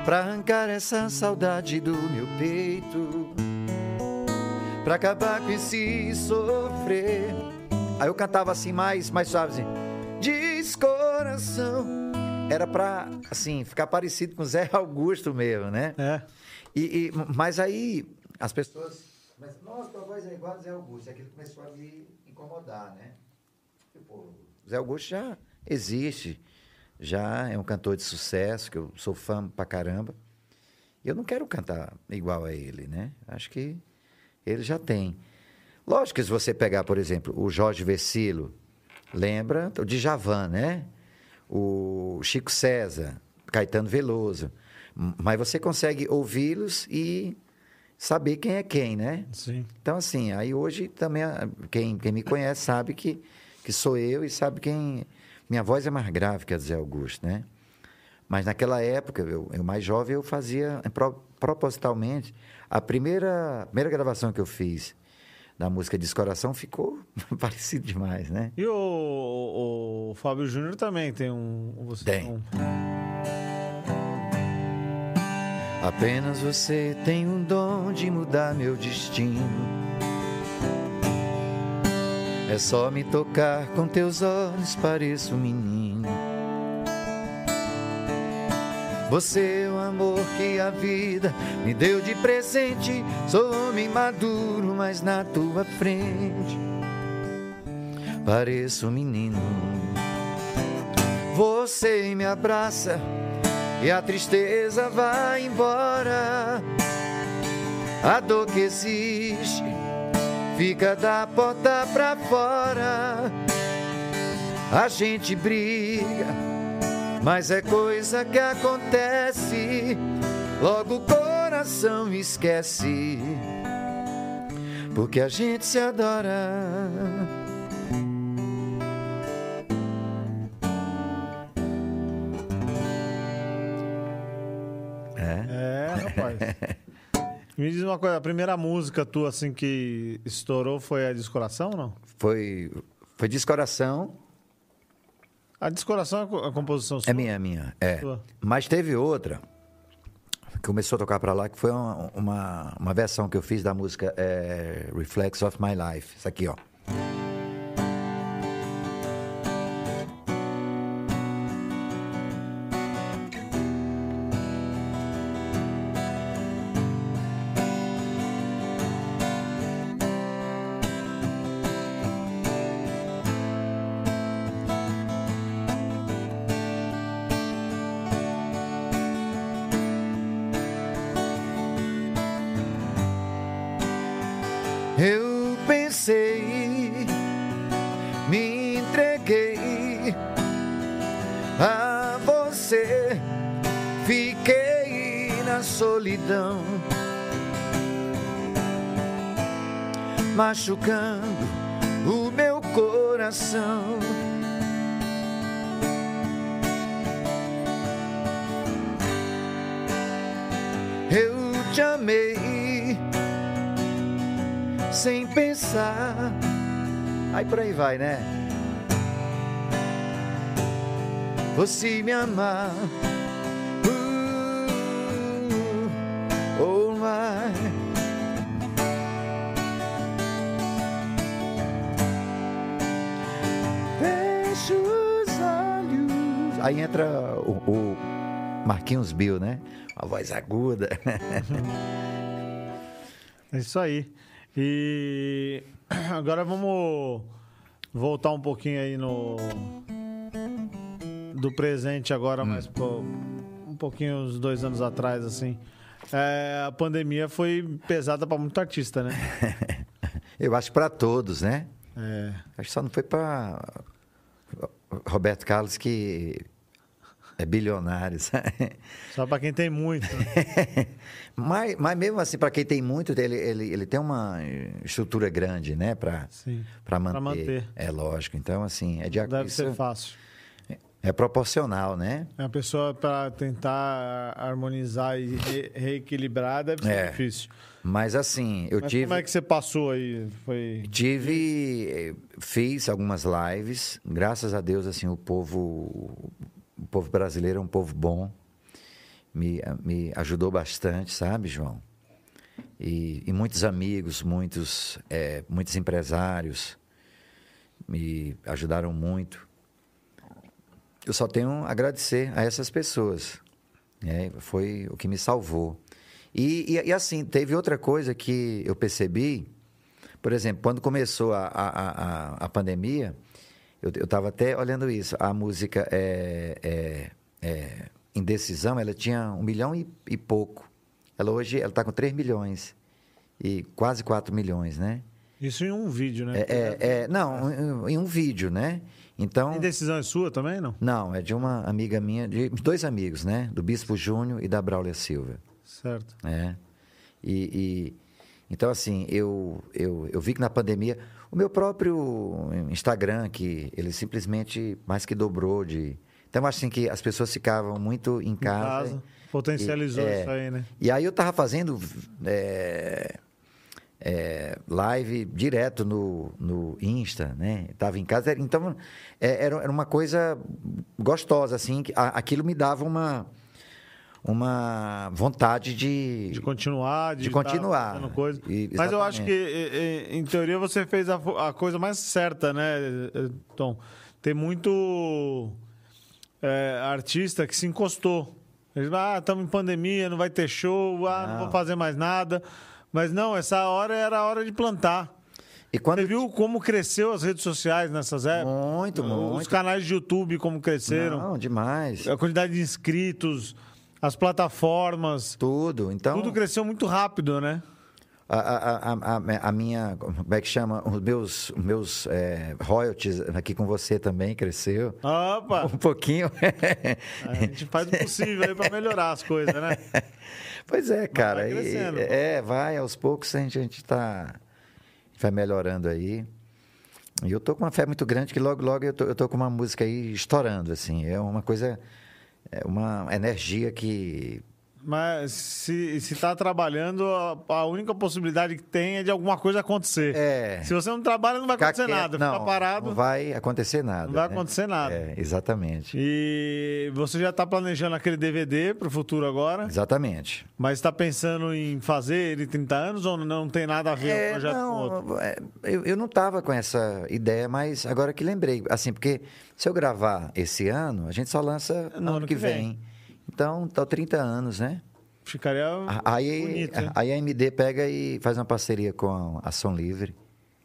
pra arrancar essa saudade do meu peito, pra acabar com esse sofrer? Aí eu cantava assim mais, mais suave, assim. Diz coração, era pra assim ficar parecido com Zé Augusto mesmo, né? É. E, e- mas aí as pessoas. Mas, nossa, tua voz é igual a Zé Augusto. E aquilo começou a me incomodar, né? Tipo, Zé Augusto já existe, já é um cantor de sucesso, que eu sou fã pra caramba. Eu não quero cantar igual a ele, né? Acho que ele já tem. Lógico que se você pegar, por exemplo, o Jorge Vecilo, lembra o Djavan, né? O Chico César, Caetano Veloso. Mas você consegue ouvi-los e saber quem é quem, né? Sim. Então, assim, aí hoje também, quem, quem me conhece sabe que, que sou eu e sabe quem. Minha voz é mais grave que a Zé Augusto, né? Mas naquela época, eu, eu mais jovem, eu fazia pro- propositalmente. A primeira, primeira gravação que eu fiz da música Descoração ficou [laughs] parecido demais, né? E o, o- o Fábio Júnior também tem um... Você Tem. um- Apenas você tem um dom de mudar meu destino. É só me tocar com teus olhos, pareço um menino. Você é o amor que a vida me deu de presente. Sou homem maduro, mas na tua frente pareço um menino. Você me abraça e a tristeza vai embora. A dor que existe fica da porta pra fora. A gente briga, mas é coisa que acontece. Logo o coração esquece, porque a gente se adora. Rapaz. [laughs] Me diz uma coisa, a primeira música tua, assim, que estourou foi a Descoração ou não? Foi, foi Descoração. A Descoração é a co- a composição sua? É minha, é minha. É. Sua. Mas teve outra que começou a tocar pra lá, que foi uma, uma, uma versão que eu fiz da música é, Reflex of My Life. Isso aqui, ó. por aí vai, né? Você me ama. Uh, Oh my. Feche os olhos. Aí entra o, o Marquinhos Bill, né? Uma voz aguda. [laughs] É isso aí. E agora vamos voltar um pouquinho aí no do presente agora, mas pô, um pouquinho uns dois anos atrás, assim. É, a pandemia foi pesada para muito artista, né? [laughs] Eu acho para todos, né? É. Acho que só não foi para Roberto Carlos que é bilionário, sabe? Só para quem tem muito. né? [laughs] mas, mas mesmo assim, para quem tem muito, ele, ele, ele tem uma estrutura grande, né? Para manter. Pra manter. É lógico. Então, assim, é de Não deve ser fácil. é proporcional, né? A pessoa para tentar harmonizar e re- reequilibrar deve ser É. difícil. Mas assim, eu Mas tive. como é que você passou aí? Foi Tive, eh, fiz algumas lives. Graças a Deus, assim, o povo, o povo brasileiro é um povo bom. Me, me ajudou bastante, sabe, João? E, e muitos amigos, muitos, eh, muitos empresários me ajudaram muito. Eu só tenho a agradecer a essas pessoas. né? Foi o que me salvou. E, e, e, assim, teve outra coisa que eu percebi. Por exemplo, quando começou a, a, a, a pandemia, eu estava até olhando isso. A música é, é, é, Indecisão, ela tinha um milhão e, e pouco. Ela hoje ela está com 3 milhões. E quase 4 milhões, né? isso em um vídeo, né? É, é, é, não, em- um vídeo, né? Então. A decisão é sua também, não? Não, é de uma amiga minha, de dois amigos, né? Do Bispo Júnior e da Braulia Silva. Certo. né? E, e- então assim, eu, eu, eu vi que na pandemia o meu próprio Instagram que ele simplesmente mais que dobrou de então assim que as pessoas ficavam muito em Em casa. casa, potencializou E- é. isso aí, né? E aí eu tava fazendo é, é, live direto no, no Insta, né? Tava em casa, então é, era, era uma coisa gostosa assim, que aquilo me dava uma uma vontade de, De continuar, de, De tá continuar. coisa. E- Mas eu acho que, em teoria, você fez a, a coisa mais certa, né, eh, Tom? Tem muito eh, artista que se encostou. Eles ah, estamos em pandemia, não vai ter show, ah, não. Não. vou fazer mais nada. Mas não, essa hora era a hora de plantar. E quando Você viu como cresceu as redes sociais nessas épocas? Muito, Os muito. canais de YouTube como cresceram. Não, demais. A quantidade de inscritos, as plataformas. Tudo. Então, Tudo cresceu muito rápido, né? a, a, a, a- minha, como é que chama? Os meus, meus é, royalties aqui com você também cresceu. Opa! Um pouquinho. [laughs] A gente faz o possível aí pra melhorar as coisas, né? [laughs] pois é, cara. vai e- crescendo. é, vai, aos poucos a gente, a gente tá, vai melhorando aí. E eu tô com uma fé muito grande que logo, logo eu tô, eu tô com uma música aí estourando, assim. É uma coisa, é uma energia que Mas se, se tá trabalhando, a, a única possibilidade que tem é de alguma coisa acontecer. É. Se você não trabalha, não vai Ficar acontecer quieto, nada. não, Ficar parado, Não vai acontecer nada. não vai né? acontecer nada. É, exatamente. E você já tá planejando aquele DVD pro futuro agora, Exatamente. mas tá pensando em fazer ele em 30 anos ou não tem nada a ver É, projeto com outro? não, é, eu, eu não estava com essa ideia, mas agora que lembrei. Assim, porque se eu gravar esse ano, a gente só lança no ano, que vem. Então, tá 30 anos, né? Ficaria Aí, bonito, hein? aí a MD pega e faz uma parceria com a Ação Livre.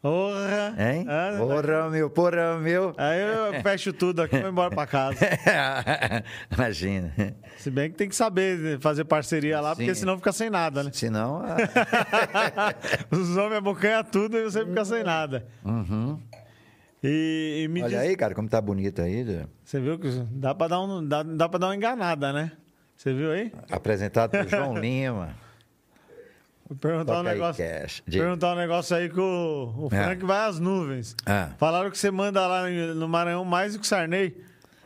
Porra! Hein? Ah, Porra, meu, porra, meu. Aí eu fecho tudo aqui e vou embora pra casa. [laughs] Imagina. Se bem que tem que saber fazer parceria lá, porque Sim. senão fica sem nada, né? Senão. a- [laughs] Os homens abocanham tudo e você fica sem nada. E, e me. Olha diz- aí, cara, como tá bonito aí. Você viu que dá pra, dar um, dá, dá dar uma enganada, né? Você viu aí? Apresentado por [laughs] João Lima. Vou perguntar um Toca negócio. Diga. Perguntar um negócio aí que o, o É. Frank vai às nuvens. Ah. Falaram que você manda lá no Maranhão mais do que o Sarney.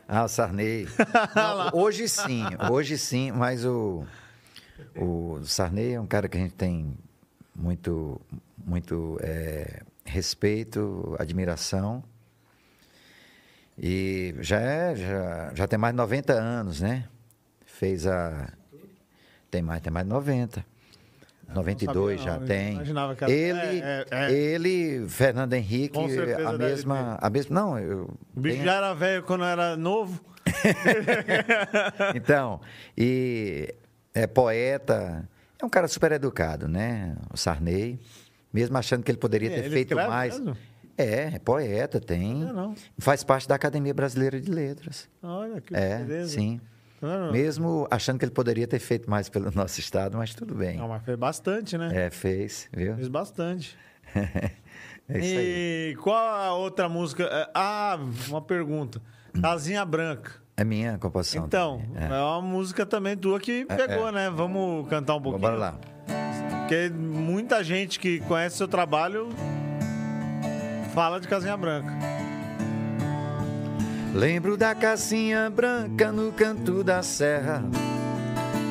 Ah, o Sarney. [laughs] Não, hoje sim, hoje sim, mas o, o Sarney é um cara que a gente tem muito, muito é, respeito, admiração. E já, é, já, já tem mais de 90 anos, né? Fez a. Tem mais, tem mais de 90. 92 sabia, já não. tem. Imaginava que era- Ele, É, é, é. ele, Fernando Henrique, a mesma, a mesma. Não, eu. O bicho tenho- já era velho quando era novo. [laughs] então, e é poeta, é um cara super educado, né? O Sarney, mesmo achando que ele poderia É, ter ele feito mais. mesmo? É, é poeta, tem. É, não. Faz parte da Academia Brasileira de Letras. Olha que É, beleza. sim. Tá vendo? Mesmo achando que ele poderia ter feito mais pelo [laughs] nosso estado, mas tudo bem. Não, mas fez bastante, né? É, fez, viu? Fez bastante. [laughs] É isso aí. e qual a outra música? É, Ah, uma pergunta. Casinha Branca. É minha composição. Então, é. é. uma música também tua que pegou, né? Vamos cantar um pouquinho? Bora lá. Porque muita gente que conhece seu trabalho fala de Casinha Branca. Lembro da casinha branca no canto da serra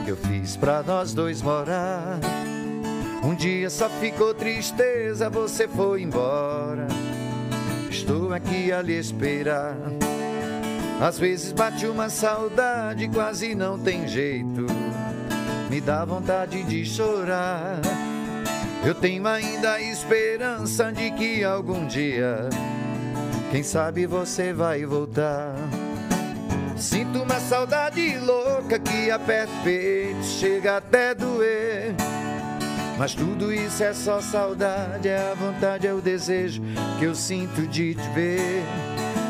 que eu fiz pra nós dois morar. Um dia só ficou tristeza, você foi embora. Estou aqui a lhe esperar. Às vezes bate uma saudade, quase não tem jeito. Me dá vontade de chorar. Eu tenho ainda a esperança de que algum dia quem sabe você vai voltar. Sinto uma saudade louca que aperta o peito, chega até doer. Mas tudo isso é só saudade, é a vontade, é o desejo que eu sinto de te ver.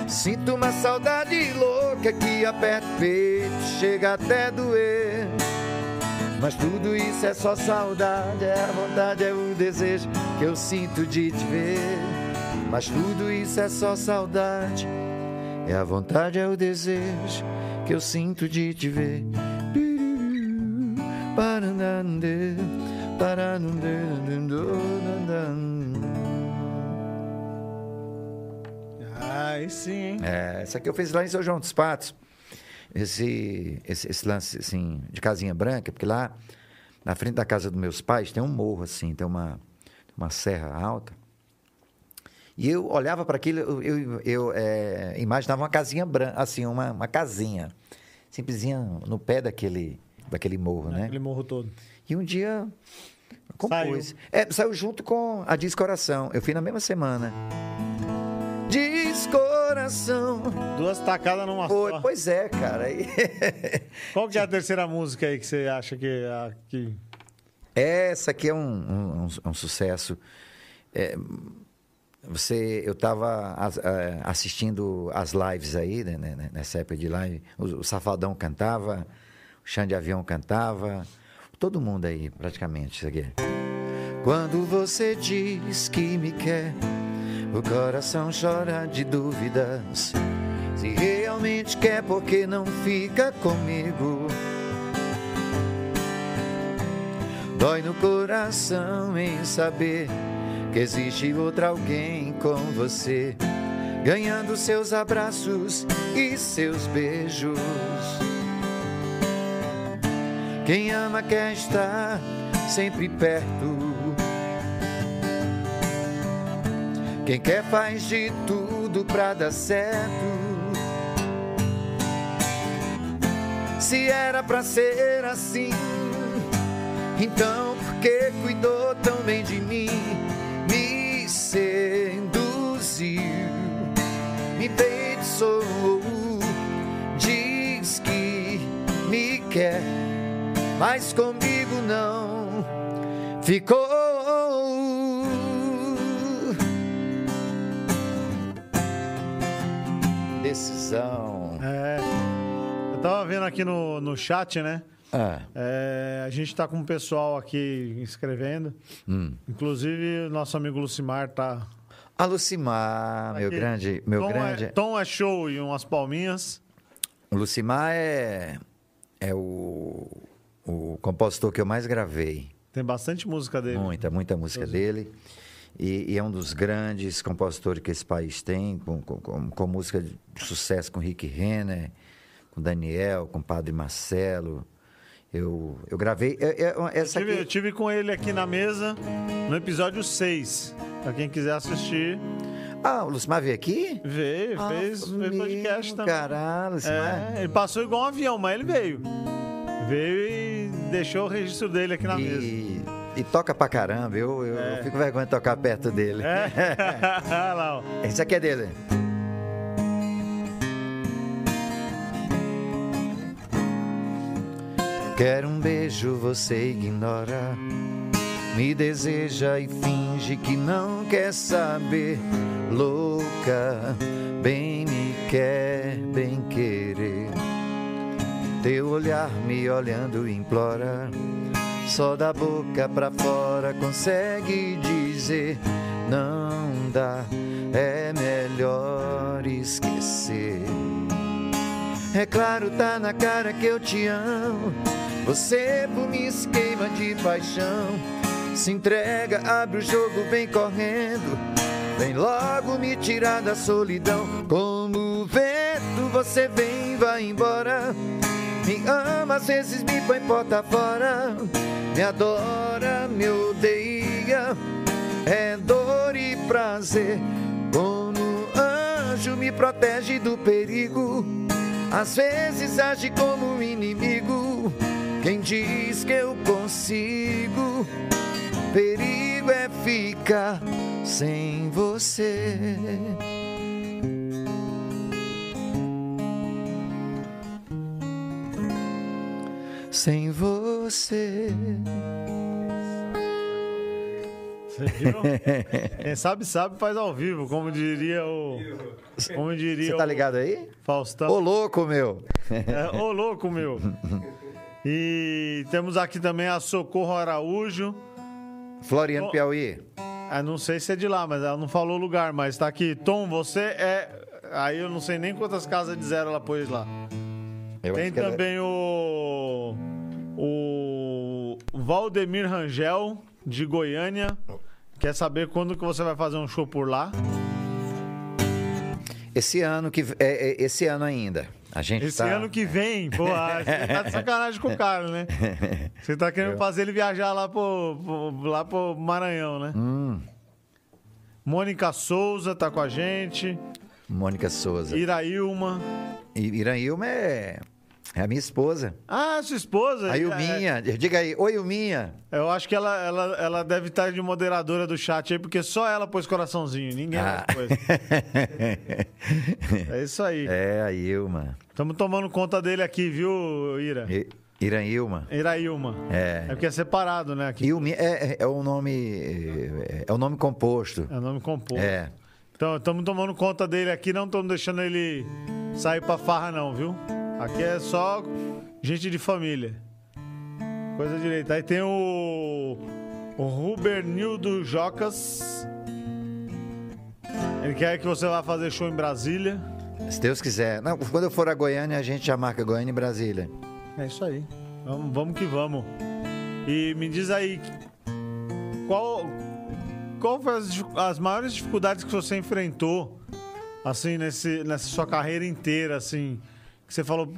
Sinto uma saudade louca que aperta o peito, chega até doer. Mas tudo isso é só saudade, é a vontade, é o desejo que eu sinto de te ver. Mas tudo isso é só saudade, é a vontade, é o desejo que eu sinto de te ver. Paranandê, paranandê, aí sim, hein? É, essa aqui eu fiz lá em São João dos Patos. Esse, esse, esse lance assim, de casinha branca, porque lá na frente da casa dos meus pais tem um morro assim, tem uma, uma serra alta. E eu olhava para aquilo, eu, eu, eu, é, imaginava uma casinha branca, assim, uma, uma casinha, simplesinha no pé daquele, daquele morro, né? Aquele morro todo. E um dia compôs. É, saiu junto com a Diz Coração. Eu fui na mesma semana. Diz Coração. Duas tacadas numa Foi, só. pois é, cara. [laughs] Qual que é a terceira música aí que você acha que é que... Essa aqui é um, um- um- um sucesso. É, você, eu estava assistindo as lives aí, né, né, nessa época de live. O, o Safadão cantava, o Xande de Avião cantava, todo mundo aí, praticamente, isso aqui. Quando você diz que me quer, o coração chora de dúvidas. Se realmente quer, porque não fica comigo? Dói no coração em saber que existe outra alguém com você, ganhando seus abraços e seus beijos. Quem ama quer estar sempre perto. Quem quer faz de tudo pra dar certo. Se era pra ser assim, então por que cuidou tão bem de mim? Me seduziu, me enfeitiçou, diz que me quer, mas comigo não ficou. Decisão. É, eu tava vendo aqui no, no chat, né? Ah, É, a gente tá com o pessoal aqui escrevendo. hum. Inclusive, nosso amigo Lucimar tá. A Lucimar, meu aqui. grande, meu Tom grande. É, Tom é show e umas palminhas. O Lucimar é, é o, o compositor que eu mais gravei. Tem bastante música dele. Muita, muita música dele. E, e é um dos grandes compositores que esse país tem, com, com, com- música de sucesso com Rick Renner, com Daniel, com Padre Marcelo. Eu, eu gravei. é- é- essa Tive- eu aqui, tive com ele aqui na mesa no episódio 6. Pra quem quiser assistir, ah, o Lucimar veio aqui? veio, Ah, fez, fez podcast também. Caralho, Lucimar. É, ele passou igual um avião, mas ele veio. Veio e deixou o registro dele aqui na mesa. E, toca pra caramba. Eu, eu, eu fico vergonha de tocar perto dele. É. [laughs] Esse aqui é dele. Quero um beijo, você ignora. Me deseja e finge que não quer saber. Louca, bem me quer, bem querer. Teu olhar me olhando implora. Só da boca pra fora consegue dizer: Não dá, é melhor esquecer. É claro, tá na cara que eu te amo. Você por mim se queima de paixão. Se entrega, abre o jogo, vem correndo. Vem logo me tirar da solidão. Como vento, você vem, vai embora. Me ama, às vezes me põe porta fora. Me adora, me odeia. É dor e prazer. Como anjo me protege do perigo. Às vezes age como um inimigo. Quem diz que eu consigo? Perigo é ficar sem você. Sem você. Você viu? Quem sabe, sabe, faz ao vivo, como diria o. Como diria Você tá ligado aí? Faustão. Ô louco, meu! É, ô louco, meu. E temos aqui também a Socorro Araújo. Floriano Ô. Piauí. Ah, não sei se é de lá, mas ela não falou o lugar, mas tá aqui. Tom, você é. Aí eu não sei nem quantas casas de zero ela pôs lá. Eu Tem ela- também o. O Valdemir Rangel, de Goiânia. Quer saber quando que você vai fazer um show por lá? Esse ano que é, é, esse ano ainda. A gente Esse tá... ano que vem, pô, você tá de [laughs] sacanagem com o cara, né? [laughs] Você tá querendo fazer ele viajar lá pro, pro- lá pro Maranhão, né? Hum, Mônica Souza tá com a gente. Mônica Souza. Irailma. Iranilma é, é a minha esposa. Ah, sua esposa. A Ilminha. Diga aí, oi Ilminha. É, eu acho que ela, ela, ela deve estar de moderadora do chat aí, porque só ela pôs coraçãozinho, ninguém Ah. pôs. [laughs] É isso aí. É, a Ilma. Estamos tomando conta dele aqui, viu, Ira? I- Iranilma. Irailma. É. É porque é separado, né? Aqui. Ilminha é, é- é o nome é, é o nome composto. É o nome composto. É. Então, estamos tomando conta dele aqui, não estamos deixando ele sair pra farra, não, viu? Aqui é só gente de família. Coisa direita. Aí tem o. O Rubernildo Jocas. Ele quer que você vá fazer show em Brasília. Se Deus quiser. Não, quando eu for a Goiânia, a gente já marca Goiânia e Brasília. É isso aí. Vamos, vamos que vamos. E me diz aí. Qual. Qual foi as, as maiores dificuldades que você enfrentou, assim, nesse, nessa sua carreira inteira, assim? Você falou.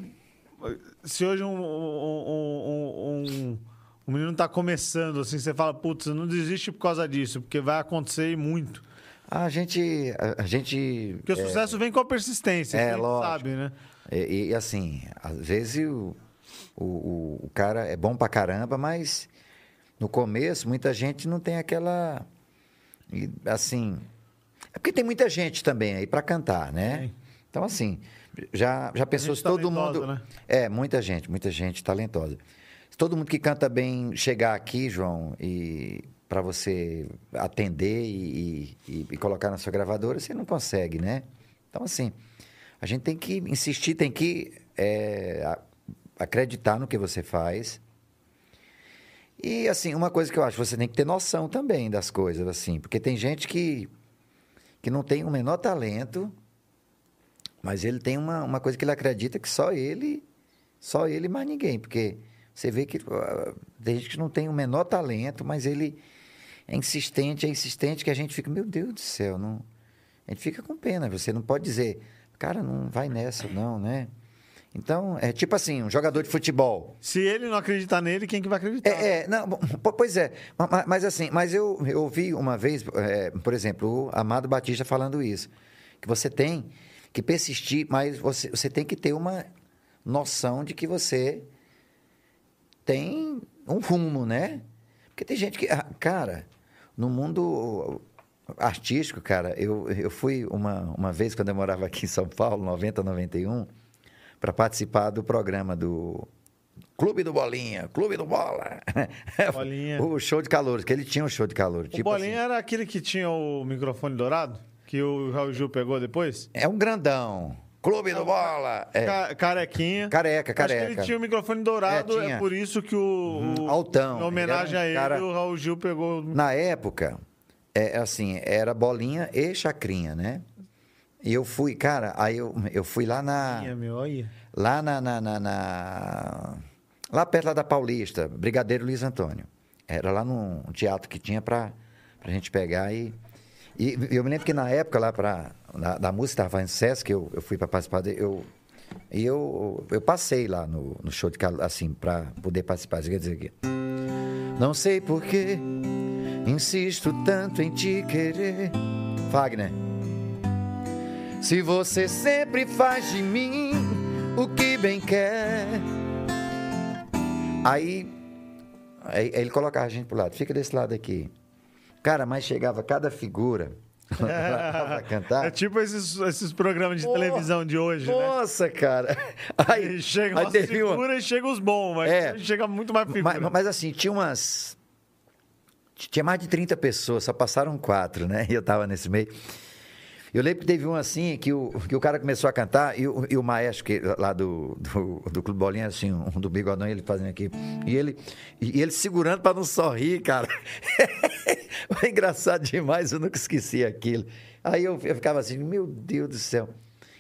Se hoje um, um, um, um, menino tá começando, assim, você fala, putz, não desiste por causa disso, porque vai acontecer muito. A gente. A, a gente. Porque o sucesso vem com a persistência, É, a lógico. sabe, né? E, e, assim, às vezes o, o, o- cara é bom pra caramba, mas no começo muita gente não tem aquela. Assim. É porque tem muita gente também aí pra cantar, né? Tem. Então, assim, já, já pensou se todo talentosa, mundo. né? É, muita gente, muita gente talentosa. Se todo mundo que canta bem chegar aqui, João, e para você atender e, e- e colocar na sua gravadora, você não consegue, né? Então, assim, a gente tem que insistir, tem que é, acreditar no que você faz. E, assim, uma coisa que eu acho, você tem que ter noção também das coisas, assim, porque tem gente que, que não tem o menor talento, mas ele tem uma, uma coisa que ele acredita que só ele, só ele e mais ninguém, porque você vê que ah, tem gente que não tem o menor talento, mas ele é insistente, é insistente, que a gente fica, meu Deus do céu, não... a gente fica com pena, você não pode dizer, cara, não vai nessa, não, né? Então, é tipo assim, um jogador de futebol. Se ele não acreditar nele, quem que vai acreditar? É, é, não, pois é, ma- ma- mas, assim, mas eu, eu ouvi uma vez, é, por exemplo, o Amado Batista falando isso, que você tem que persistir, mas você, você tem que ter uma noção de que você tem um rumo, né? Porque tem gente que, ah, cara, no mundo artístico, cara, eu, eu fui uma, uma vez quando eu morava aqui em São Paulo, 90, 91, para participar do programa do Clube do Bolinha, Clube do Bola. [laughs] Bolinha. o show de calor, que ele tinha um show de calor. O tipo Bolinha assim, era aquele que tinha o microfone dourado? Que o Raul Gil pegou depois? é um grandão. Clube do Bola. É, Ca- carequinha. careca, Acho que ele careca. tinha o microfone dourado, É, é, por isso que o. o- altão. Em homenagem um a ele, cara- o Raul Gil pegou. Na época, é assim, era bolinha e chacrinha, né? E eu fui, cara, aí eu, eu fui lá na. Lá na, na, na- na- Lá perto lá da Paulista, Brigadeiro Luiz Antônio. Era lá num teatro que tinha pra, pra gente pegar e. E eu me lembro que na época lá pra, na, da música, estava em Sesc, eu, eu fui para participar, de, eu, e eu, eu passei lá no, no show de assim, para poder participar. Quer dizer aqui. Não sei porquê, insisto tanto em te querer. Fagner. Se você sempre faz de mim o que bem quer. Aí, aí ele colocava a gente pro lado, fica desse lado aqui. Cara, mas chegava cada figura [laughs] pra cantar. É tipo esses, esses programas de Oh, televisão de hoje, né? Nossa, cara. [laughs] Aí, E chega aí umas teve uma- figuras e chega os bons, mas É. chega muito mais figura. Mas, mas assim, tinha umas. Tinha mais de 30 pessoas, só passaram quatro, né? [laughs] E eu tava nesse meio. Eu lembro que teve um assim, que o, que o cara começou a cantar, e o, e o maestro que, lá do, do, do Clube Bolinha, assim, um do bigodão, ele fazendo aqui. E ele, e ele segurando para não sorrir, cara. [laughs] Foi engraçado demais, eu nunca esqueci aquilo. Aí eu, eu ficava assim, meu Deus do céu.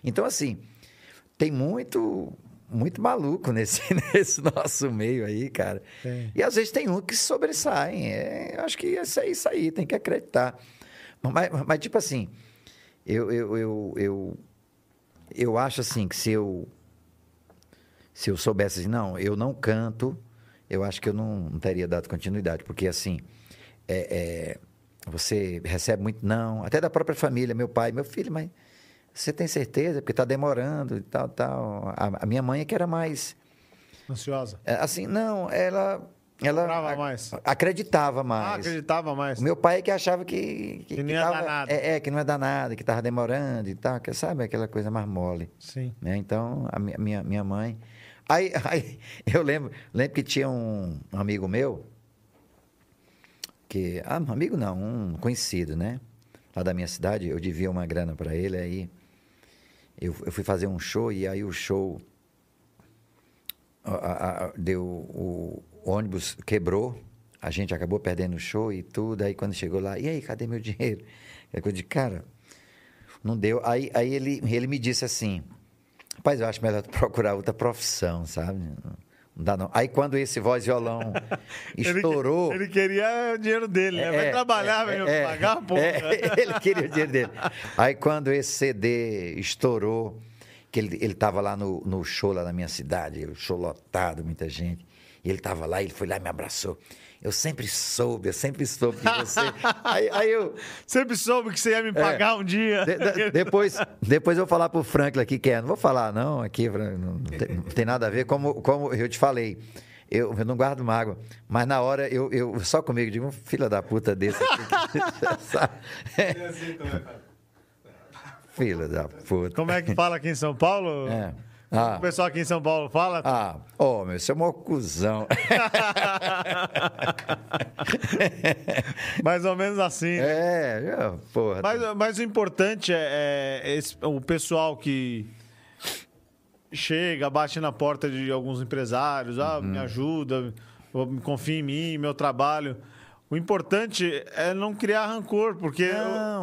Então, assim, tem muito muito maluco nesse, [laughs] nesse nosso meio aí, cara. Tem. E às vezes tem um que sobressaem. É, eu acho que isso é isso aí, tem que acreditar. Mas, mas tipo assim, eu, eu, eu, eu, eu acho assim que se eu se eu soubesse assim, não, eu não canto, eu acho que eu não, não teria dado continuidade, porque assim, é, é, você recebe muito não, até da própria família, meu pai, meu filho, mas você tem certeza? Porque está demorando e tal, tal. A, a minha mãe é que era mais Ansiosa. é, Assim, não, ela. Ela ac- mais. acreditava Ah, mais. acreditava mais. O meu pai é que achava que. Que não ia dar nada. É, é, que não ia dar nada, que estava demorando e tal, que sabe aquela coisa mais mole. Sim. Né? Então, a minha, minha, mãe. [laughs] Aí, aí eu lembro, lembro que tinha um, amigo meu, que. Ah, um amigo não, um conhecido, né? Lá da minha cidade, eu devia uma grana para ele, aí eu, eu fui fazer um show e aí o show. a- a- a- deu. O, ônibus quebrou, a gente acabou perdendo o show e tudo. Aí quando chegou lá, e aí, cadê meu [laughs] dinheiro? Aí eu disse, cara, não deu. Aí, aí ele, ele me disse assim: Rapaz, eu acho melhor tu procurar outra profissão, sabe? Não dá não. Aí quando esse voz e violão [laughs] Ele estourou. Ele, queria o dinheiro dele, né? Vai É, trabalhar, é, velho, é, pagar, pô. é, [laughs] ele queria o dinheiro dele. Aí quando esse CD estourou, que ele, ele tava lá no, no show lá na minha cidade, o show lotado, muita gente. E ele tava lá, ele foi lá e me abraçou. Eu sempre soube, eu sempre soube que você. [laughs] aí, aí eu. Sempre soube que você ia me pagar um dia. É. de- de- depois, depois eu vou falar pro Franklin aqui, que é. Não vou falar, não, aqui, Franklin, não tem, não tem nada a ver. Como, como eu te falei, eu, eu não guardo mágoa. Mas na hora, eu, eu só comigo digo, filho da puta desse? É [laughs] né, filho da puta. Como é que fala aqui em São Paulo? É. O Ah, pessoal aqui em São Paulo fala. ah, ô, meu, você é mó cuzão. [laughs] Mais ou menos assim. né? É, é, porra. Mas, mas o importante é, é esse- o pessoal que chega, bate na porta de alguns empresários, ah, Uhum. me ajuda, confia em mim, meu trabalho. O importante é não criar rancor, porque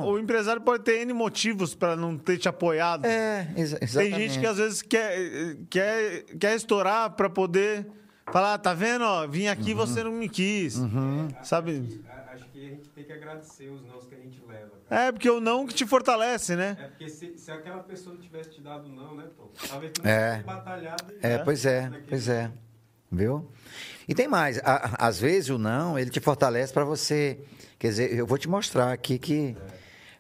o, o empresário pode ter N motivos para não ter te apoiado. É, exa- Tem exatamente. gente que às vezes quer, quer, quer estourar para poder falar, tá vendo? Ó, vim aqui e Uhum. você não me quis. Sabe? A- Acho que a gente tem que agradecer os nãos que a gente leva. cara. É, porque o não que te fortalece, né? É porque se, se aquela pessoa não tivesse te dado não, né, Tom? Talvez tu não É. tivesse batalhado. e- É, pois é, pois é. Viu? E tem mais. a- às vezes o não, ele te fortalece para você. Quer dizer, eu vou te mostrar aqui que.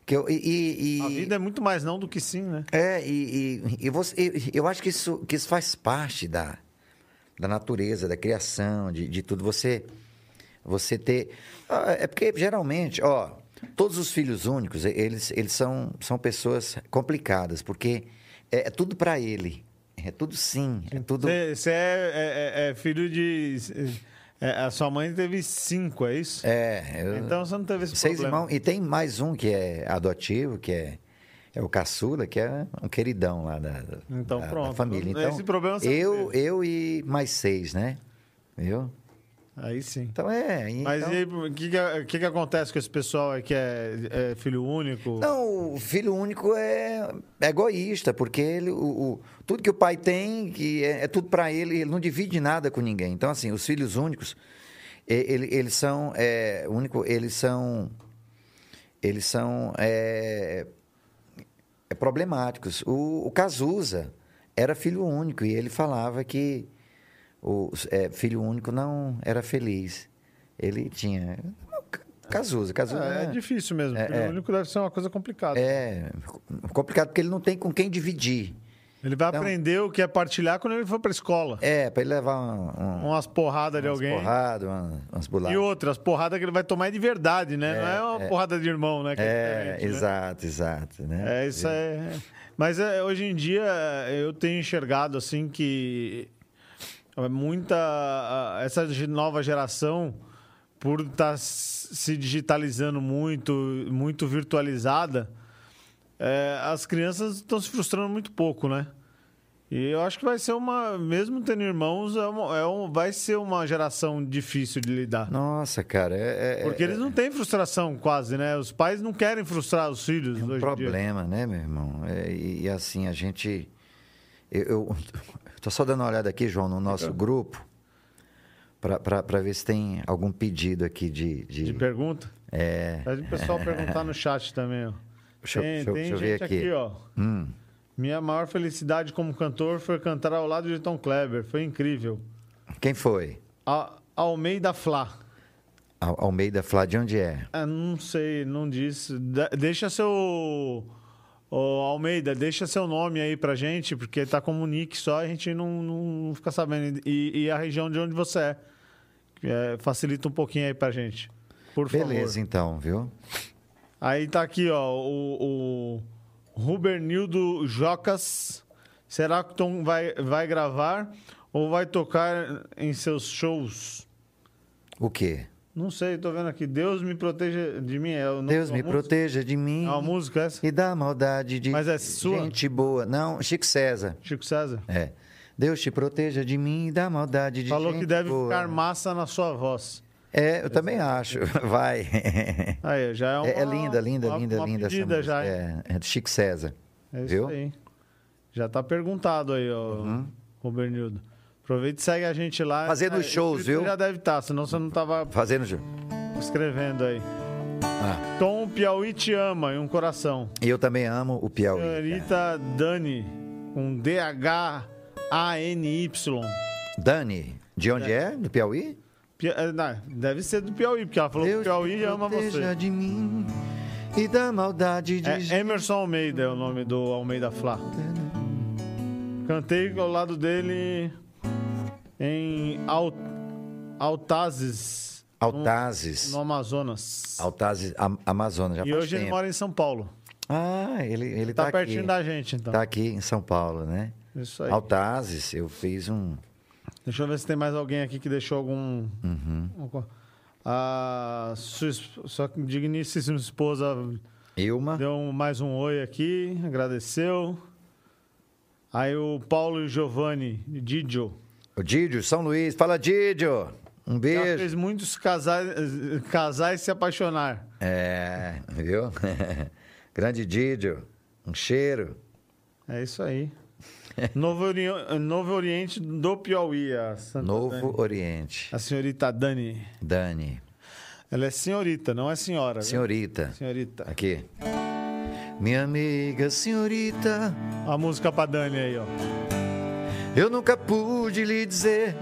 que eu, e, e- A vida é muito mais não do que sim, né? É, e, e, e você, e- eu acho que isso, que isso faz parte da, da natureza, da criação, de, de tudo. Você, você ter. É porque, geralmente, ó, todos os filhos únicos, eles, eles são, são pessoas complicadas, porque é, é tudo para ele. É tudo sim. É tudo. Você é, é- é filho de. é, a sua mãe teve cinco, é isso? É, eu- Então você não teve esse seis problema. irmãos. E tem mais um que é adotivo, que é, é o caçula, que é um queridão lá da, Então, da- da família. Então, Esse problema eu, eu e mais seis, né? Viu? Aí sim. Então é. Mas então... e aí, o que, que, que acontece com esse pessoal aí que é, é filho único? Não, o filho único é, é egoísta, porque ele, o, o- tudo que o pai tem que é, é tudo para ele, ele não divide nada com ninguém. Então, assim, os filhos únicos, e- ele- eles são é, único, eles são eles são é, é, problemáticos. O, o Cazuza era filho único e ele falava que o é, filho único não era feliz. Ele tinha Cazuza É, é era- difícil mesmo. É, filho é. único deve ser uma coisa complicada. é complicado porque ele não tem com quem dividir. Ele vai Então- aprender o que é partilhar quando ele for pra escola. É, para ele levar um, um, Umas porradas de alguém. porradas, umas, umas bolachas. E outras porradas que ele vai tomar é de verdade, né? não é uma porrada de irmão, né? que É, diferente, né? exato, exato. Né? É, isso é. Mas é, hoje em dia eu tenho enxergado assim que é muita a- essa nova geração por estar se digitalizando muito, muito virtualizada, é, as crianças estão se frustrando muito pouco, né? E eu acho que vai ser uma, mesmo tendo irmãos, é uma- é um, vai ser uma geração difícil de lidar. Nossa, cara, é, é- Porque eles não têm frustração quase, né? Os pais não querem frustrar os filhos é um problema, né, meu irmão? É, e, e assim, a gente. Eu, eu tô só dando uma olhada aqui, João, no nosso grupo, para ver se tem algum pedido aqui de. de- De pergunta? É. Pede o pessoal perguntar no chat também, ó. Deixa eu- tem deixa eu- tem deixa eu ver gente aqui. ó. Hum, Minha maior felicidade como cantor foi cantar ao lado de Tom Kleber. Foi incrível. quem foi? A Almeida Flá. Al- Almeida Flá, de onde é? Ah, não sei, não disse. De- deixa seu. Ô, Almeida, deixa seu nome aí pra gente, porque tá como nick só, a gente não, não fica sabendo. E, e a região de onde você é. É, facilita um pouquinho aí pra gente. Por favor. Beleza, então, viu? Aí tá aqui, ó, o, o Rubernildo Jocas. Será que o Tom vai, vai gravar ou vai tocar em seus shows? O quê? Não sei, tô vendo aqui. Deus me proteja de mim. É o nome Deus me música? proteja de mim É uma música essa? e da maldade de Mas é sua? gente boa. Não, Chico César. Chico César. É. Deus te proteja de mim e da maldade de Falou gente que deve boa. ficar massa na sua voz. É, eu também acho. [laughs] Vai. Aí, já é uma... É, é linda, linda, uma- linda, uma linda essa música. já? É, é do Chico César. É isso viu? aí. Já tá perguntado aí, ó, Uhum. Rubernildo. Aproveita e segue a gente lá. Fazendo É, shows, viu? Já deve estar, senão você não tava Fazendo. escrevendo aí. Ah, Tom Piauí te ama e um coração. e eu também amo o Piauí. Senhorita Dani, com D-H-A-N-Y. Dani, de onde é? Do Piauí? Pia- eh, não, deve ser do Piauí, porque ela falou que o Piauí ama você. de mim e da maldade de É. Emerson Almeida é o nome do Almeida Flá. Cantei ao lado dele em Al- Altazes, Altazes. no Amazonas. Altazes, Am- Amazonas. Já e hoje ele tempo. mora em São Paulo. Ah, ele, ele Tá, tá, pertinho aqui. da gente, então. Tá aqui em São Paulo, né? Isso aí. Altazes, eu fiz um. Deixa eu ver se tem mais alguém aqui que deixou algum. Uhum. A sua, digníssima esposa Ilma. deu um- mais um oi aqui, agradeceu. Aí o Paulo e o Giovanni, Didio. O Didio, São Luís. Fala, Didio. Um Já beijo. fez muitos casais, casais se apaixonar. É, viu? [laughs] Grande Didio. Um cheiro. É isso aí. Novo, Ori... Novo Oriente do Piauí, a Santa Novo Dani. Oriente. A senhorita Dani. Dani. Ela é senhorita, não é senhora. viu? Senhorita. Senhorita. Aqui. Minha amiga senhorita, A música pra Dani aí, ó. Eu nunca pude lhe dizer.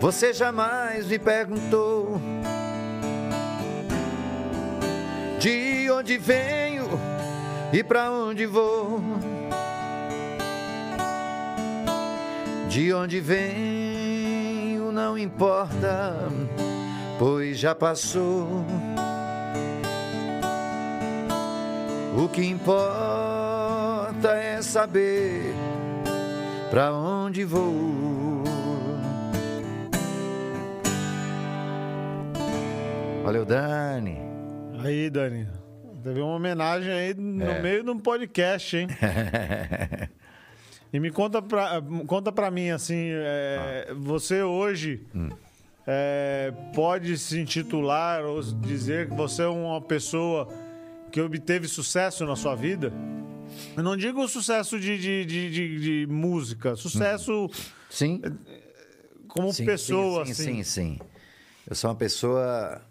Você jamais me perguntou de onde venho e pra onde vou. De onde venho não importa, pois já passou. O que importa importa é saber pra onde vou. Valeu, Dani. Aí, Dani. Teve uma homenagem aí no É. meio de um podcast, hein? [laughs] E me conta pra, conta pra mim, assim, é, Ah. você hoje Hum. é, pode se intitular ou dizer que você é uma pessoa que obteve sucesso na sua vida? Eu não digo sucesso de, de, de, de- de música, sucesso Sim? como Sim, pessoa, sim, assim. sim, sim, sim. Eu sou uma pessoa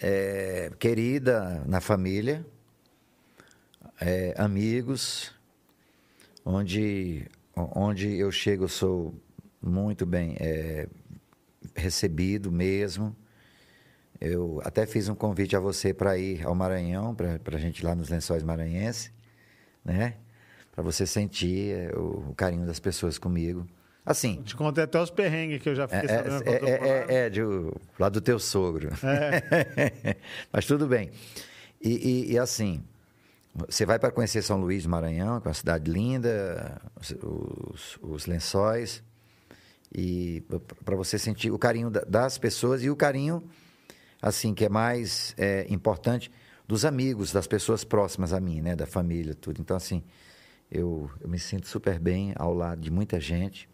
é, querida na família, é, amigos, onde, onde eu chego eu sou muito bem é, recebido mesmo. Eu até fiz um convite a você para ir ao Maranhão, para a gente ir lá nos Lençóis Maranhenses, né? Para você sentir é, o, o carinho das pessoas comigo. Assim, Te contei até os perrengues que eu já é, fiquei é, sabendo. é, eu tô é, lá. é de, lá do teu sogro. É. [laughs] Mas tudo bem. E, e- e assim, você vai para conhecer São Luís do Maranhão, que é uma cidade linda, os, os- lençóis, e para você sentir o carinho da- das pessoas e o carinho, assim, que é mais é, importante, dos amigos, das pessoas próximas a mim, né? Da família, tudo. Então, assim, eu, eu me sinto super bem ao lado de muita gente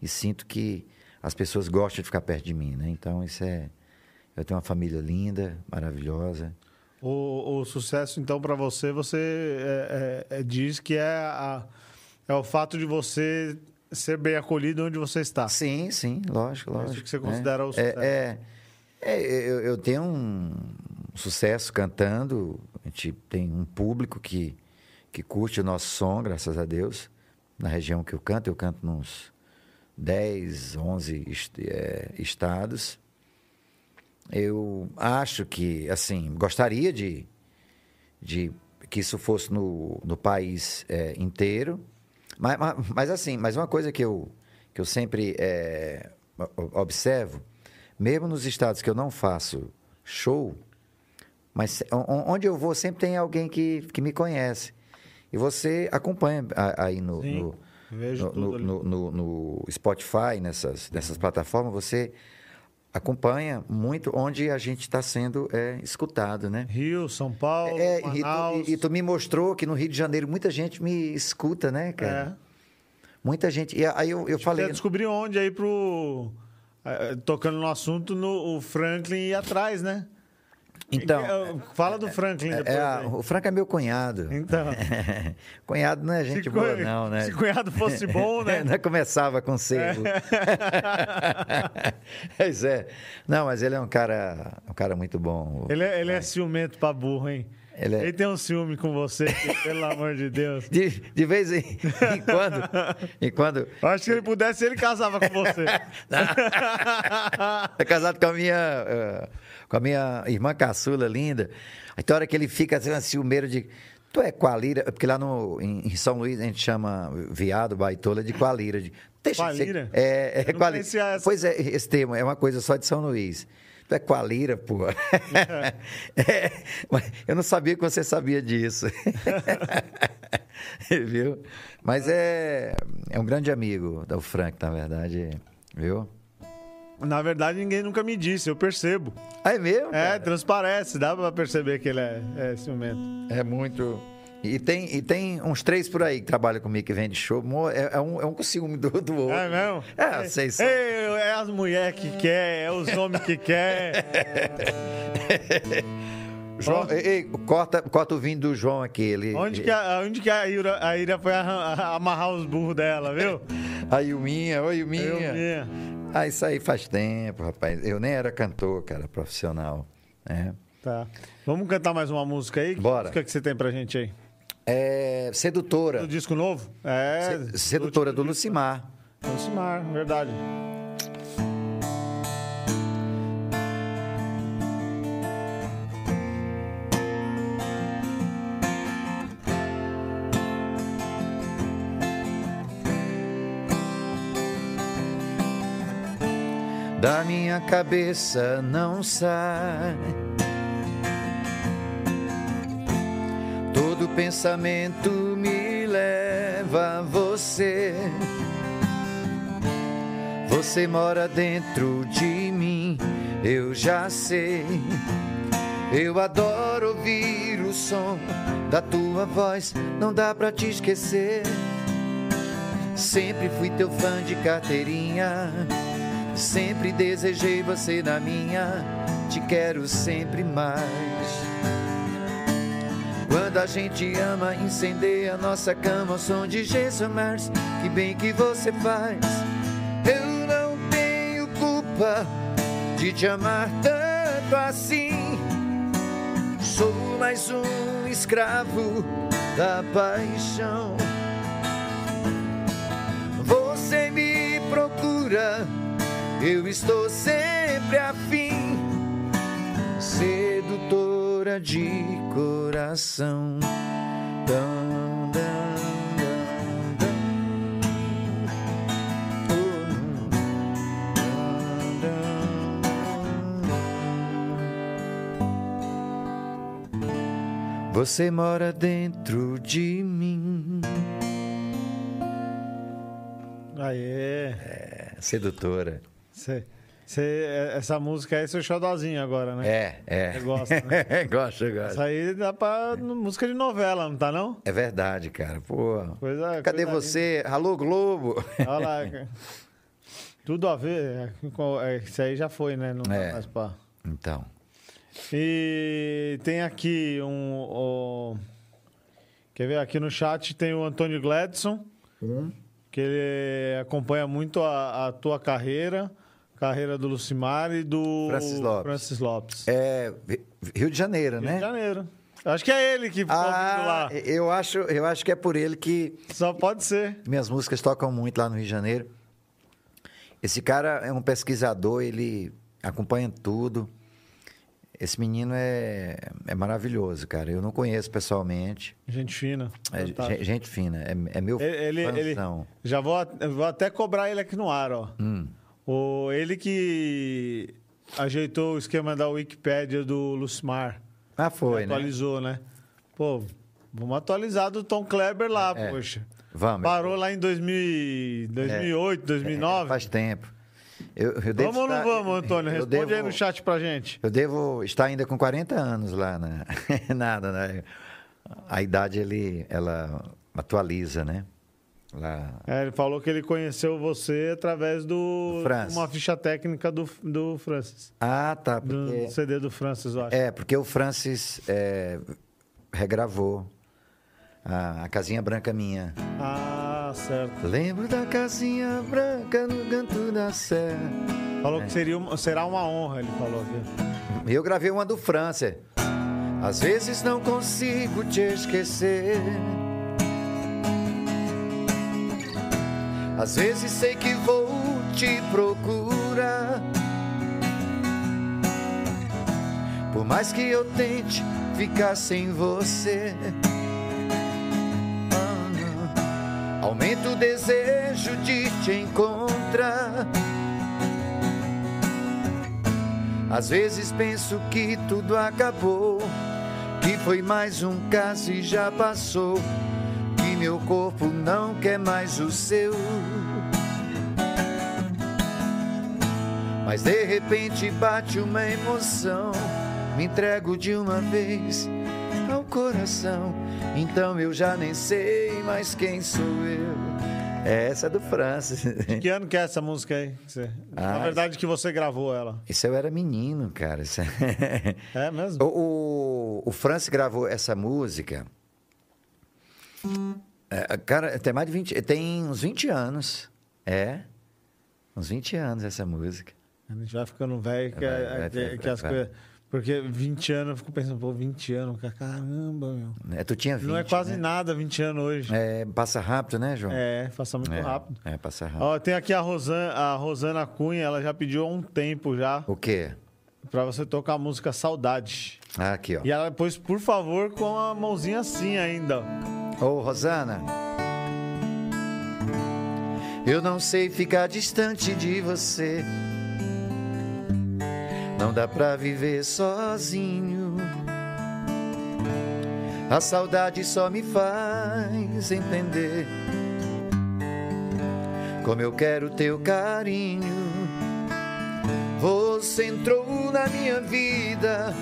e sinto que as pessoas gostam de ficar perto de mim, né? Então, isso é... Eu tenho uma família linda, maravilhosa. O, o sucesso, então, para você, você é, é, é, diz que é, a- é o fato de você ser bem acolhido onde você está. Sim, sim, lógico, É lógico. isso que você né? considera o sucesso. É, é, é, eu, eu tenho um sucesso cantando, a gente tem um público que, que curte o nosso som, graças a Deus. Na região que eu canto, eu canto nos 10, 11 est- é, estados. Eu acho que, assim, gostaria de, de que isso fosse no, no país é, inteiro. Mas, mas, mas, assim, mas uma coisa que eu, que eu sempre é, observo, mesmo nos estados que eu não faço show, mas onde eu vou sempre tem alguém que, que me conhece. E você acompanha aí no, Sim, no, no, no, no- Spotify, nessas, nessas plataformas, você acompanha muito onde a gente está sendo é, escutado, né? Rio, São Paulo, É, e, tu, Manaus. e- tu me mostrou que no Rio de Janeiro muita gente me escuta, né, cara? É. Muita gente. E aí eu, eu falei. Quer descobrir onde aí pro... é, Tocando no assunto, no, o Franklin ir atrás, né? Então. É, Fala do Franklin É, depois. é, o Franco é meu cunhado. Então. [laughs] cunhado não é gente Se boa, não, né? Se cunhado fosse bom, né? [laughs] não começava com selo. [laughs] pois é. Não, mas ele é um cara, um cara muito bom. Ele é, ele é ciumento pra burro, hein? Ele Ele, é- tem um ciúme com você, pelo amor de Deus. De, de vez em, em quando. Em quando. Eu acho que ele pudesse, ele casava com você. É casado com a minha, eh, com a minha irmã caçula linda. Aí tem hora que ele fica assim, ciumeiro de. Tu é qualira? Porque lá no, em, em São Luís a gente chama viado, baitola de qualira. De, deixa de Qualira? É, é Eu não quali- conhecia essa. Pois é, esse termo é uma coisa só de São Luís. Tu é qualira, pô. [laughs] É, mas eu não sabia que você sabia disso. [laughs] viu? Mas é, é um grande amigo do Frank, na verdade. Viu? Na verdade, ninguém nunca me disse, eu percebo. Ah, é mesmo? É, cara? transparece, dá pra perceber que ele é, é ciumento. É muito. E tem, e tem uns três por aí que trabalham comigo que vende show. É, é um, é um com ciúme do, do outro. É mesmo? É, vocês são. É, é as mulheres que quer, é os homens que quer. [laughs] João, ei, ei, corta, corta o vinho do João aqui. Ele, Onde que a, onde que a Ira, a Ira foi [laughs] amarrar os burros dela, viu? [laughs] A Ilminha, oi Ilminha. Eu minha. Ah, isso aí faz tempo, rapaz. Eu nem era cantor, cara, profissional. né? Tá. Vamos cantar mais uma música aí? Que Bora. música que você tem pra gente aí? É, sedutora. Do disco novo? É. Se- sedutora do Lucimar. Lucimar, verdade. Da minha cabeça não sai. Todo pensamento me leva a você. Você mora dentro de mim, eu já sei. Eu adoro ouvir o som da tua voz, não dá pra te esquecer. Sempre fui teu fã de carteirinha, sempre desejei você na minha, te quero sempre mais. Quando a gente ama, incendeia nossa cama ao som de Jesus Mars. Que bem que você faz. Eu não tenho culpa de te amar tanto assim. Sou mais um escravo da paixão. Eu estou sempre afim. Sedutora de coração. Oh. Você mora dentro de mim. Aê. É, sedutora. Cê, cê- essa música aí é seu xodózinho agora, né? É, é. Você gosta, né? [laughs] gosto, gosto. Isso aí dá pra música de novela, não tá não? É verdade, cara. Pô. Coisa, Cadê coisa você? Alô, Globo? linda. Olha lá. cara. [laughs] Tudo a ver. é, é, Isso aí já foi, né? Não dá É. mais pra... Então. E tem aqui um. o- Quer ver? Aqui no chat tem o Antônio Gladson, que ele acompanha muito a, a tua carreira, carreira do Lucimar e do Francis Lopes. Francis Lopes. É Rio de Janeiro, Rio né? de Janeiro. Acho que é ele que ficou ouvindo Ah, lá. eu acho, eu acho que é por ele que Só pode ser. minhas músicas tocam muito lá no Rio de Janeiro. Esse cara é um pesquisador, ele acompanha tudo. Esse menino é, é maravilhoso, cara. Eu não conheço pessoalmente. Gente fina. É Fantástico. ge- gente fina. É, é meu Ele, ele, já vou, vou até cobrar ele aqui no ar, ó. Hum. O, ele que ajeitou o esquema da Wikipédia do Lucimar. Ah, foi, né? atualizou, né? Pô, vamos atualizar do Tom Kleber lá, É. poxa. Vamos. Parou lá em 2000, e- 2008, 2009. É, faz tempo. Eu, eu vamos ou não estar- vamos, Antônio? Responde aí devo- no chat pra gente. Eu devo estar ainda com 40 anos lá, né? [laughs] Nada, né? A idade, ele, ela atualiza, né? Lá. É, ele falou que ele conheceu você através do Do uma ficha técnica do, do Francis. Ah, tá. Do Porque, CD do Francis, eu acho. é, porque o Francis é, regravou a, a Casinha Branca Minha. Ah, certo. Lembro da Casinha Branca no canto da serra. Falou É. que seria uma- será uma honra, ele falou aqui. Eu gravei uma do Francis. Às vezes não consigo te esquecer. Às vezes sei que vou te procurar. Por mais que eu tente ficar sem você. Ah, Aumenta o desejo de te encontrar. Às vezes penso que tudo acabou, que foi mais um caso e já passou, que meu corpo não quer mais o seu. Mas de repente bate uma emoção, me entrego de uma vez ao coração, então eu já nem sei mais quem sou eu. Essa é do Francis. Que ano que é essa música aí? Você- Na Ah, verdade que você gravou ela. Isso eu era menino, cara. Isso é- [laughs] É mesmo? O, o, o Francis gravou essa música. É, cara, tem mais de 20. Tem uns 20 anos. É. Uns 20 anos essa música. A gente vai ficando velho que, Vai, vai, que- vai, que as coisas. Porque 20 anos, eu fico pensando, pô, 20 anos, cara, caramba, meu. É, tu tinha 20. Não é quase né? nada 20 anos hoje. É, passa rápido, né, João? É, faça muito É, rápido. É, passa rápido. Ó, tem aqui a Rosana, a Rosana Cunha, ela já pediu há um tempo já O quê? Pra você tocar a música Saudade. Ah, aqui, ó. E ela pôs, por favor, com a mãozinha assim ainda. Ô, Rosana. Eu não sei ficar distante de você. Não dá pra viver sozinho. A saudade só me faz entender como eu quero teu carinho. Você entrou na minha vida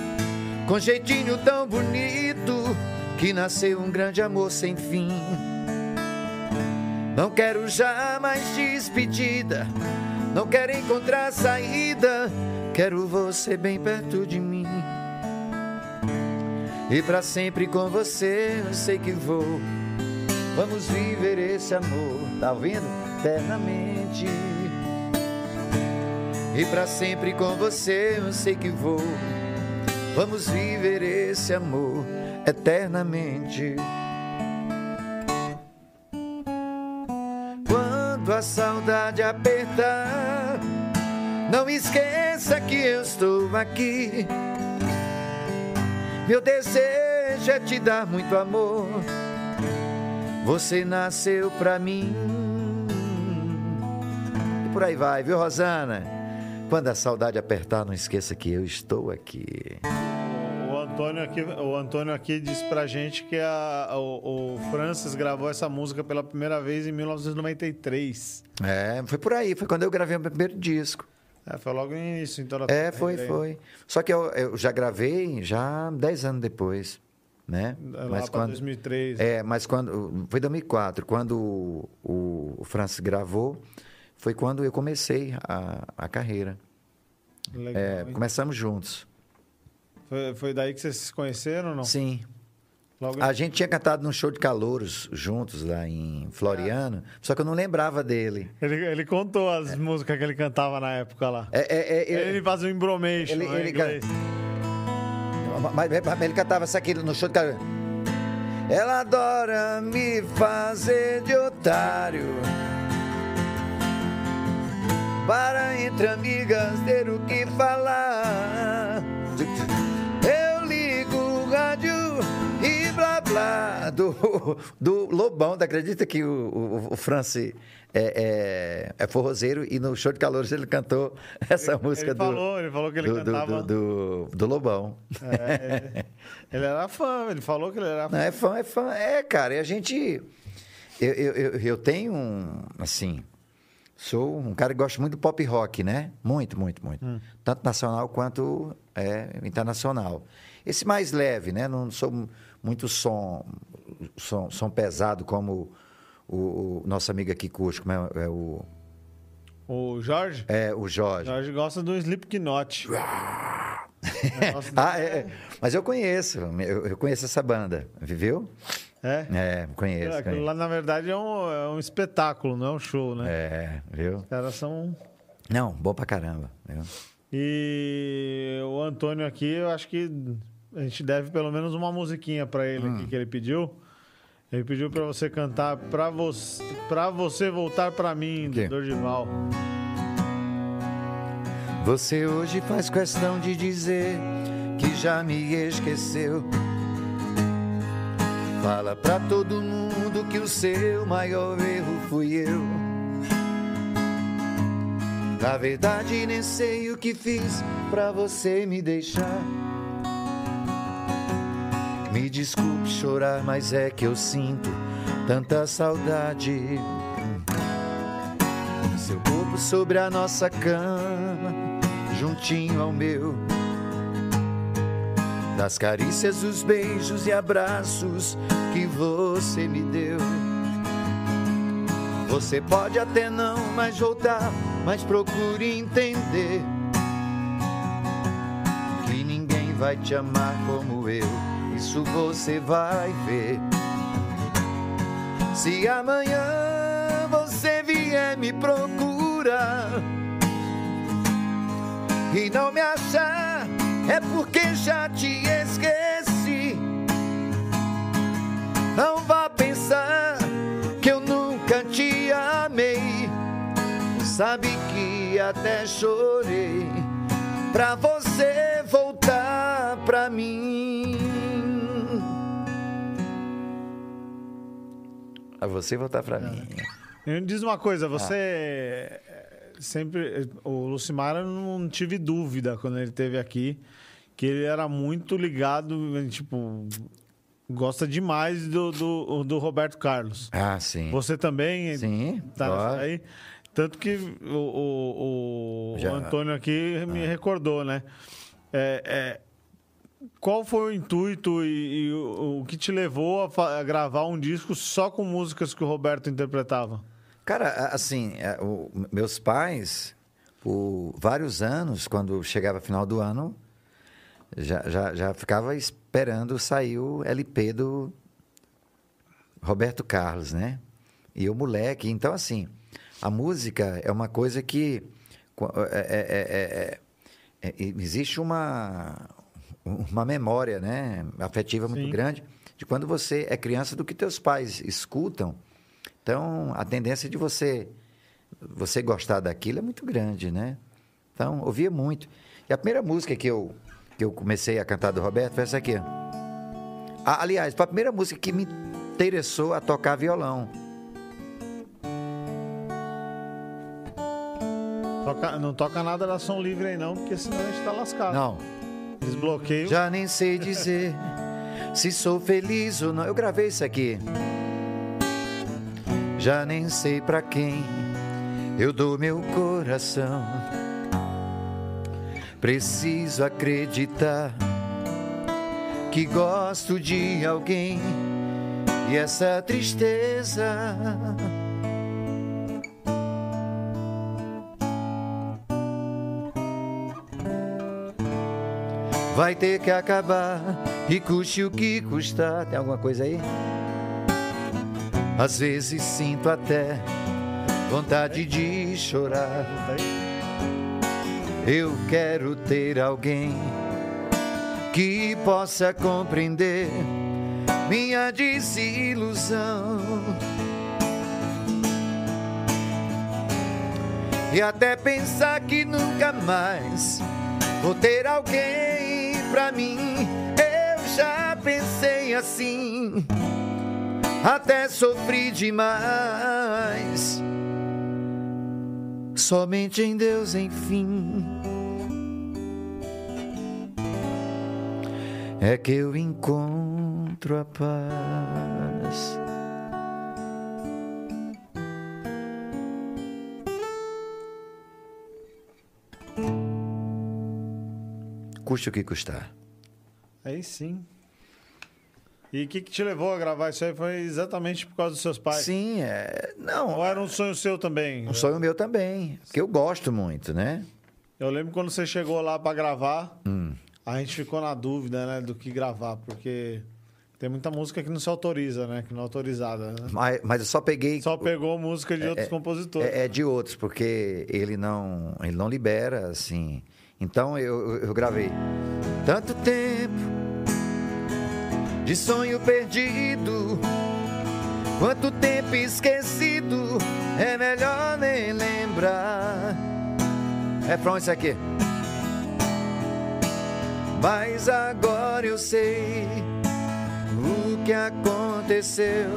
com jeitinho tão bonito que nasceu um grande amor sem fim. Não quero jamais despedida, não quero encontrar saída, quero você bem perto de mim. E para sempre com você eu sei que vou. Vamos viver esse amor, tá ouvindo? Eternamente. E para sempre com você eu sei que vou. Vamos viver esse amor eternamente. Quando a saudade apertar, não esqueça que eu estou aqui. Meu desejo é te dar muito amor. Você nasceu pra mim. E por aí vai, viu, Rosana? Quando a saudade apertar, não esqueça que eu estou aqui. O Antônio aqui, o Antônio aqui disse pra gente que a- o, o Francis gravou essa música pela primeira vez em 1993. É, foi por aí, foi quando eu gravei o meu primeiro disco. É, foi logo no início, então. É, foi, aí. foi. Só que eu, eu já gravei já 10 anos depois, né? Lá pra 2003. É, mas quando foi 2004, quando o, o Francis gravou, foi quando eu comecei a, a carreira. Legal, É, começamos juntos. Foi, foi daí que vocês se conheceram ou não? Sim. Logo A gente tinha cantado num show de calouros juntos lá em Floriano, só que eu não lembrava dele. Ele, ele contou as músicas que ele cantava na época lá. É, é, é, Ele fazia um embromation Ele- né, ele inglês. Mas, mas ele cantava isso aqui no show de calouros. Ela adora me fazer de otário. Para entre amigas ter o que falar. Eu ligo o rádio e blá blá. Do, do Lobão, tu acredita que o, o, o Franci é, é, é forrozeiro e no show de calores ele cantou essa música ele do. falou, ele falou que ele do, cantava- Do, do, do Lobão. É, ele, ele era fã, ele falou que ele era fã. Não, é fã, é fã. É, cara, e a gente. Eu, eu, eu, eu tenho um. Assim. Sou um cara que gosta muito do pop rock, né? Muito, muito, muito. Hum. Tanto nacional quanto é, internacional. Esse mais leve, né? Não sou muito som, som, som pesado como o, o nosso amigo aqui, Cusco, como é, é o, O Jorge? é o Jorge. Jorge gosta do Slipknot. [laughs] Negócio [laughs] Ah, é, é. mas eu conheço, eu, eu conheço essa banda, viu? É? É, conheço. Aquilo conheço. lá, na verdade, é um, é um espetáculo, não é um show, né? É, viu? Os caras são. Não, bom pra caramba. Viu? E o Antônio aqui, eu acho que a gente deve pelo menos uma musiquinha pra ele Hum. aqui que ele pediu. Ele pediu pra você cantar pra você, pra você voltar pra mim, do? Dorival. Você hoje faz questão de dizer que já me esqueceu. Fala pra todo mundo que o seu maior erro fui eu. Na verdade, nem sei o que fiz pra você me deixar. Me desculpe chorar, mas é que eu sinto tanta saudade. Seu corpo sobre a nossa cama, juntinho ao meu. Das carícias, os beijos e abraços que você me deu. Você pode até não mais voltar, mas procure entender que ninguém vai te amar como eu. Isso você vai ver. Se amanhã você vier me procurar e não me achar, porque já te esqueci. Não vá pensar que eu nunca te amei. Sabe que até chorei pra você voltar pra mim. Pra você voltar pra mim. Me Diz uma coisa, você Ah. é, sempre. O Lucimar, eu não tive dúvida quando ele esteve aqui, que ele era muito ligado, tipo, gosta demais do, do, do Roberto Carlos. Ah, sim. Você também Sim, tá aí? Tanto que o, o, o Já- Antônio aqui me recordou, né? É, é, qual foi o intuito e, e o, o que te levou a, a gravar um disco só com músicas que o Roberto interpretava? Cara, assim, é, o- meus pais, por vários anos, quando chegava final do ano, já, já, já ficava esperando sair o LP do Roberto Carlos, né? E eu, moleque. Então, assim, a música é uma coisa que. co- é- é- é- é- é- existe uma, uma memória né, afetiva muito Sim. grande de quando você é criança do que teus pais escutam. Então, a tendência de você você gostar daquilo é muito grande, né? Então, ouvia muito. E a primeira música que eu, que eu comecei a cantar do Roberto foi essa aqui. Ah, aliás, foi a primeira música que me interessou a tocar violão. Toca- não toca nada da som livre aí não, porque senão a gente tá lascado. Não, Eles bloqueiam. já nem sei dizer se sou feliz ou não. Eu gravei isso aqui. Já nem sei pra quem eu dou meu coração. Preciso acreditar que gosto de alguém e essa tristeza vai ter que acabar e custe o que custar. Tem alguma coisa aí? Às vezes sinto até vontade de chorar. Eu quero ter alguém que possa compreender minha desilusão. E até pensar que nunca mais vou ter alguém pra mim. Eu já pensei assim, até sofri demais. Somente em Deus, enfim. É que eu encontro a paz. Custe o que custar. Aí sim. E o que, que te levou a gravar isso aí? Foi exatamente por causa dos seus pais? Sim, é. Não, Ou era um sonho seu também? um sonho meu também, que eu gosto muito, né? Eu lembro quando você chegou lá pra gravar, Hum. a gente ficou na dúvida, né, do que gravar, porque tem muita música que não se autoriza, né, que não é autorizada, né? Mas, mas eu só peguei. Só pegou música de outros compositores. É, é de outros, porque ele não, ele não libera, assim. Então eu- eu gravei. Tanto tempo de sonho perdido, quanto tempo esquecido, é melhor nem lembrar. É pronto isso aqui. Mas agora eu sei o que aconteceu.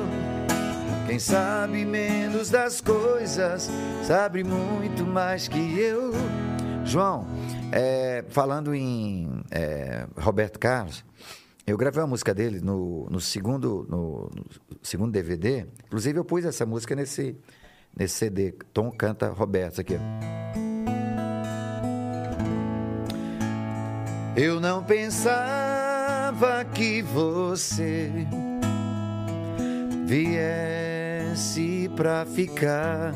Quem sabe menos das coisas, sabe muito mais que eu. João, é, falando em é, Roberto Carlos, eu gravei uma música dele no, no segundo, no, no segundo DVD. Inclusive, eu pus essa música nesse, nesse CD. Tom canta Roberto aqui. Eu não pensava que você viesse pra ficar.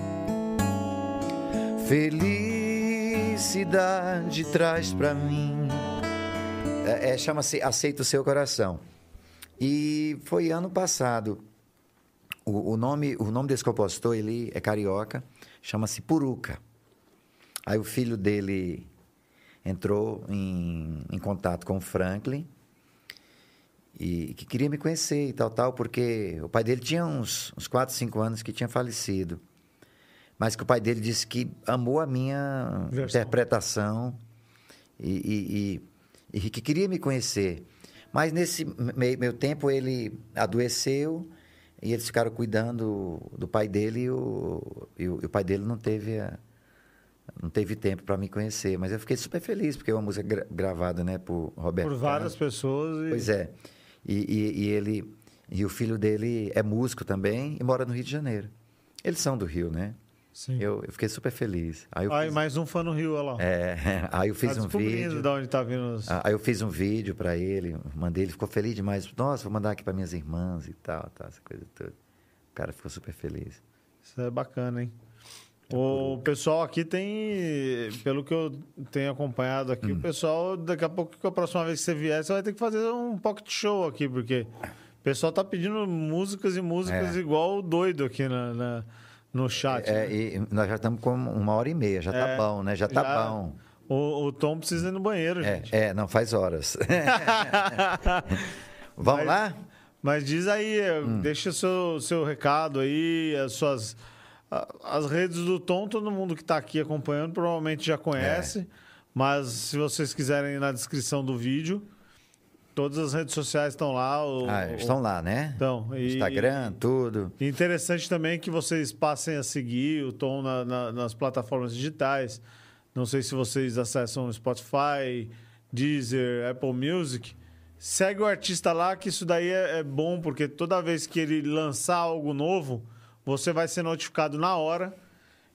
Felicidade traz pra mim. É, é, Chama-se Aceita o Seu Coração. E foi ano passado. O, o nome, o nome desse compositor ele é carioca, chama-se Puruca. Aí o filho dele entrou em, em contato com o Franklin e que queria me conhecer e tal, tal, porque o pai dele tinha uns, uns 4, 5 anos que tinha falecido. Mas que o pai dele disse que amou a minha Versão. interpretação e, e- e- e que queria me conhecer. Mas nesse meio, meio tempo ele adoeceu e eles ficaram cuidando do pai dele e o, e o, e o pai dele não teve a, não teve tempo para me conhecer, mas eu fiquei super feliz porque é uma música gra- gravada, né, por Roberto. Por várias Carlos. pessoas. E... Pois é. E, e- e ele e o filho dele é músico também e mora no Rio de Janeiro. Eles são do Rio, né? Sim. Eu, eu fiquei super feliz. Aí Aí, fiz, mais um fã no Rio, olha lá. é, [laughs] aí eu fiz tá um vídeo. de onde tá vindo os... Aí eu fiz um vídeo para ele, mandei, ele ficou feliz demais. Nossa, vou mandar aqui para minhas irmãs e tal, tal, essa coisa toda. O cara ficou super feliz. Isso é bacana, hein? O pessoal aqui tem, pelo que eu tenho acompanhado aqui, o pessoal, daqui a pouco, a próxima vez que você vier, você vai ter que fazer um pocket show aqui, porque o pessoal tá pedindo músicas e músicas É. igual o doido aqui na, na- no chat. É, né? e nós já estamos com uma hora e meia, já tá É, bom, né? Já tá já- bom. O, o Tom precisa ir no banheiro, É, gente. é, não faz horas. [laughs] [laughs] Vamos Mas- lá? Mas diz aí, Hum. deixa o seu, seu recado aí, as suas. As redes do Tom, todo mundo que está aqui acompanhando provavelmente já conhece. É. Mas se vocês quiserem ir na descrição do vídeo, todas as redes sociais estão lá. o- Ah, o- estão lá, né? Então, e- Instagram, tudo. e interessante também que vocês passem a seguir o Tom na- na- nas plataformas digitais. Não sei se vocês acessam o Spotify, Deezer, Apple Music. Segue o artista lá, que isso daí é, é bom, porque toda vez que ele lançar algo novo, você vai ser notificado na hora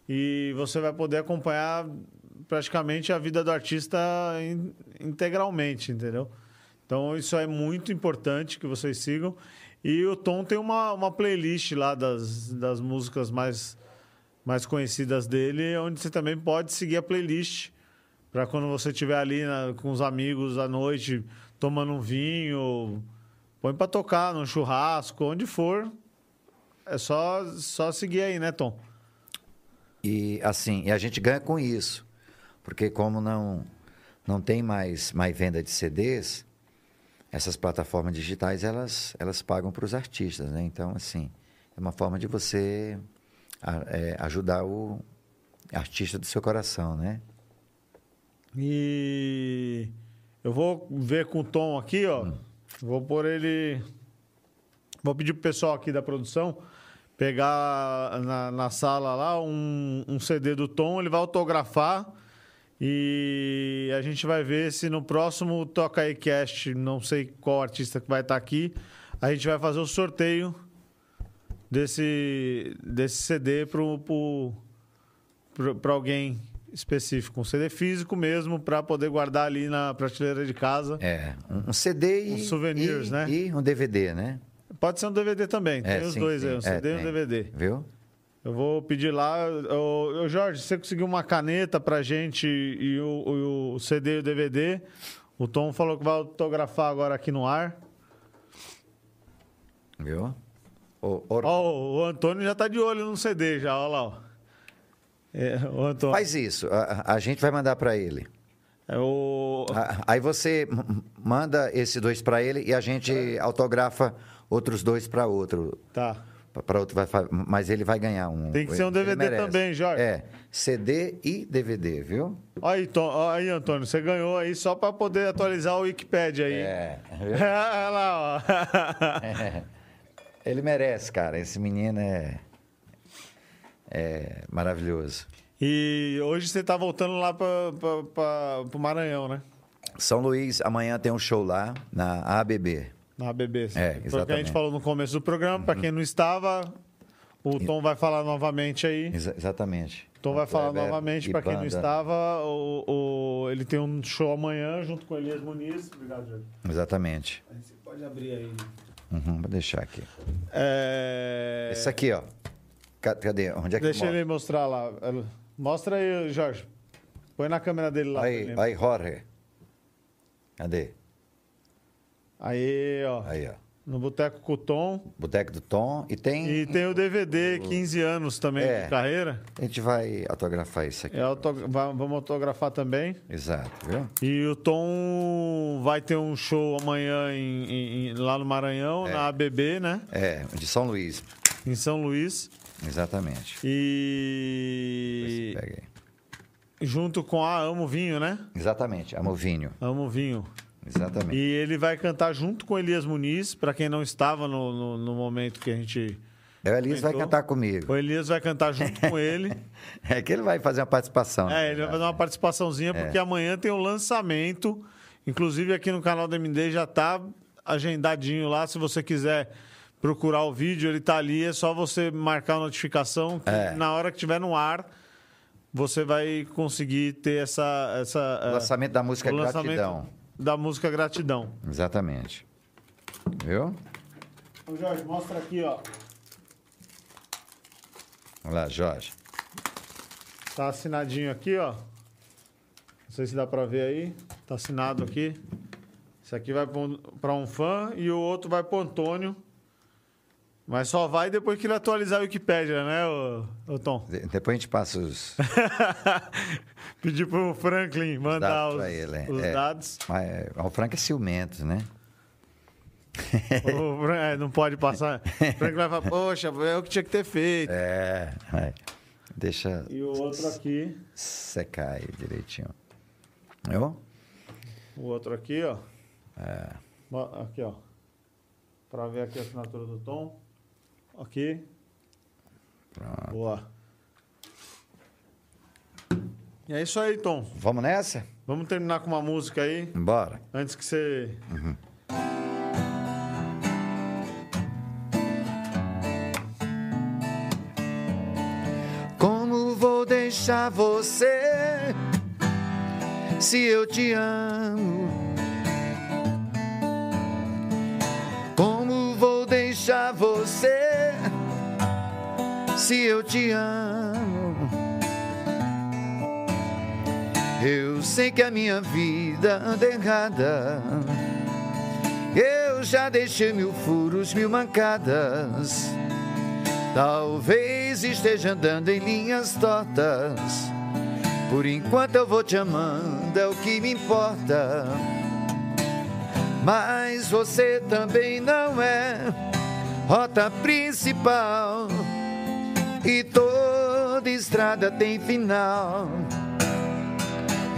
e você vai poder acompanhar praticamente a vida do artista in- integralmente, entendeu? Então isso é muito importante que vocês sigam. E o Tom tem uma, uma playlist lá das, das músicas mais, mais conhecidas dele, onde você também pode seguir a playlist para quando você estiver ali na- com os amigos à noite tomando um vinho, põe para tocar num churrasco, onde for. É só, só seguir aí, né, Tom? E assim, e a gente ganha com isso. Porque como não não tem mais, mais venda de CDs, essas plataformas digitais elas, elas pagam para os artistas, né? Então, assim, é uma forma de você é, ajudar o artista do seu coração, né? E eu vou ver com o Tom aqui, ó. Vou pôr ele. Vou pedir pro pessoal aqui da produção pegar na, na sala lá um, um CD do Tom, ele vai autografar e a gente vai ver se no próximo Toca aí Cast, não sei qual artista que vai estar aqui, a gente vai fazer o sorteio desse, desse CD para alguém específico, um CD físico mesmo, para poder guardar ali na prateleira de casa. É, um CD e, Uns souvenirs, e- né? e um DVD, né? Pode ser um DVD também, tem É, os sim, dois sim. aí, um É, CD e um tem. DVD. Viu? Eu vou pedir lá. Ô, ô, Jorge, você conseguiu uma caneta pra gente e o, o CD e o DVD? O Tom falou que vai autografar agora aqui no ar. Viu? O, o- Ó, o Antônio já tá de olho no CD, já, olha lá. Ó. É, Antônio. Faz isso, a, a gente vai mandar para ele. É o... A- Aí você manda esses dois para ele e a gente autografa outros dois para outro. Tá. Para outro vai mas ele vai ganhar um. Tem que ser um DVD também, Jorge. É, CD e DVD, viu? Aí, Tom, aí, Antônio, você ganhou aí só pra poder atualizar o Wikipedia aí. É. [laughs] Olha lá, ó. [laughs] Ele merece, cara. Esse menino é é maravilhoso. E hoje você tá voltando lá pra, pro Maranhão, né? São Luís, amanhã tem um show lá na ABB. Na ABB. É, Foi o que a gente exatamente. falou no começo do programa. Pra quem não estava, o Tom vai falar novamente aí. Exa- exatamente. Tom vai falar Kleber novamente pra quem não estava. O, o- ele tem um show amanhã junto com Elias Muniz. Obrigado, Jorge. Exatamente. Você pode abrir aí. Uhum, vou deixar aqui. É... Esse aqui, ó. Ca- Cadê? Onde é que Deixa mostra? ele mostrar lá. Mostra aí, Jorge. Põe na câmera dele lá. Aí, aí, Jorge. Cadê? Aí, ó. Aí, ó. No Boteco com o Tom. Boteco do Tom. E tem. E tem o DVD, 15 anos também É. de carreira. A gente vai autografar isso aqui. É Vamos autografar também. Exato, viu? E o Tom vai ter um show amanhã em- em- lá no Maranhão, na ABB, né? É, de São Luís. Em São Luís. Exatamente. E Pega aí. junto com a Amo Vinho, né? Exatamente, Amovinho. Amo Vinho. Exatamente. E ele vai cantar junto com Elias Muniz, para quem não estava no, no- no momento que a gente. O Elias vai Comentou? cantar comigo. O Elias vai cantar junto com ele. [laughs] É que ele vai fazer uma participação. É, ele vai fazer uma participaçãozinha, É. porque amanhã tem o lançamento. Inclusive aqui no canal do MD já tá agendadinho lá. Se você quiser procurar o vídeo, ele tá ali, é só você marcar a notificação que É. na hora que tiver no ar, você vai conseguir ter essa. essa O é, lançamento da música o lançamento Gratidão. Da música Gratidão. Exatamente. Viu? Ô Jorge, mostra aqui, ó. Olha lá, Jorge. Tá assinadinho aqui, ó. Não sei se dá pra ver aí. Tá assinado aqui. Esse aqui vai pra um- pra um fã e o outro vai pro Antônio. Mas só vai depois que ele atualizar a Wikipédia, né, ô, ô Tom? De- Depois a gente passa os [laughs] Pedir pro Franklin mandar dados os, pra ele. os é. dados. Mas, é, o Frank é ciumento, né? O é, não pode passar. [laughs] O Franklin vai falar, poxa, é o que tinha que ter feito. É. é. Deixa E o outro aqui, secar aí direitinho. Viu? o outro aqui, ó. É. Aqui, ó. Pra ver aqui a assinatura do Tom. Aqui. Pronto. Boa. E é isso aí, Tom. Vamos nessa? Vamos terminar com uma música aí, Bora. antes que você. Como vou deixar você se eu te amo? Se eu te amo? Eu sei que a minha vida anda errada. Eu já deixei mil furos, mil mancadas. Talvez esteja andando em linhas tortas. Por enquanto eu vou te amando, é o que me importa. Mas você também não é rota principal. E toda estrada tem final.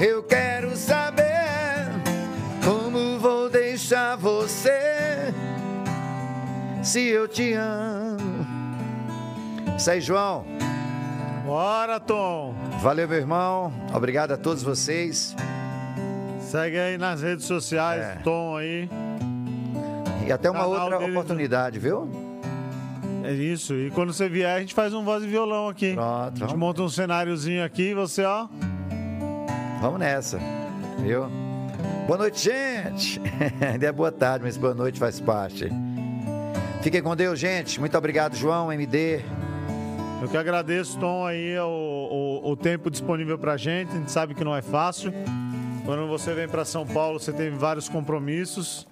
Eu quero saber como vou deixar você se eu te amo. Aí, João. Bora, Tom! Valeu, meu irmão. Obrigado a todos vocês. Segue aí nas redes sociais, É. Tom aí. E até uma Canal outra oportunidade, viu? É isso. E quando você vier, a gente faz um voz e violão aqui. Pronto, A gente monta um cenáriozinho aqui e você, ó. Vamos nessa, viu? Boa noite, gente. Ainda [laughs] é boa tarde, mas boa noite faz parte. Fiquem com Deus, gente. Muito obrigado, João, MD. Eu que agradeço, Tom, aí o, o, o tempo disponível pra gente. A gente sabe que não é fácil. Quando você vem para São Paulo, você tem vários compromissos.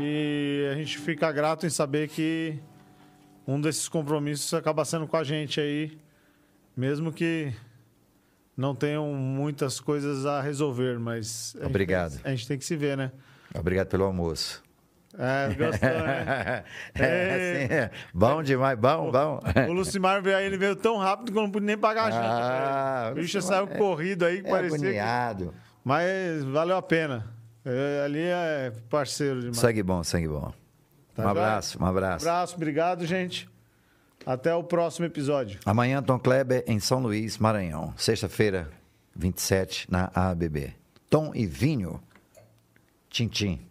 E a gente fica grato em saber que um desses compromissos acaba sendo com a gente aí, mesmo que não tenham muitas coisas a resolver, mas a gente Obrigado. tem- a gente tem que se ver, né? Obrigado pelo almoço. É, gostou, né? [laughs] É, assim, é. Bom demais, bom, bom. O Lucimar veio aí, ele veio tão rápido que eu não pude nem pagar a janta. Ah, o bicho Lucimar saiu corrido aí, que É parecia que... agoniado. Mas valeu a pena. É, ali é parceiro demais. Sangue bom, sangue bom. Tá um abraço, um abraço. Abraço, obrigado, gente. Até o próximo episódio. Amanhã, Tom Kleber em São Luís, Maranhão. Sexta-feira, 27, na ABB. Tom e Vinho. Tintim.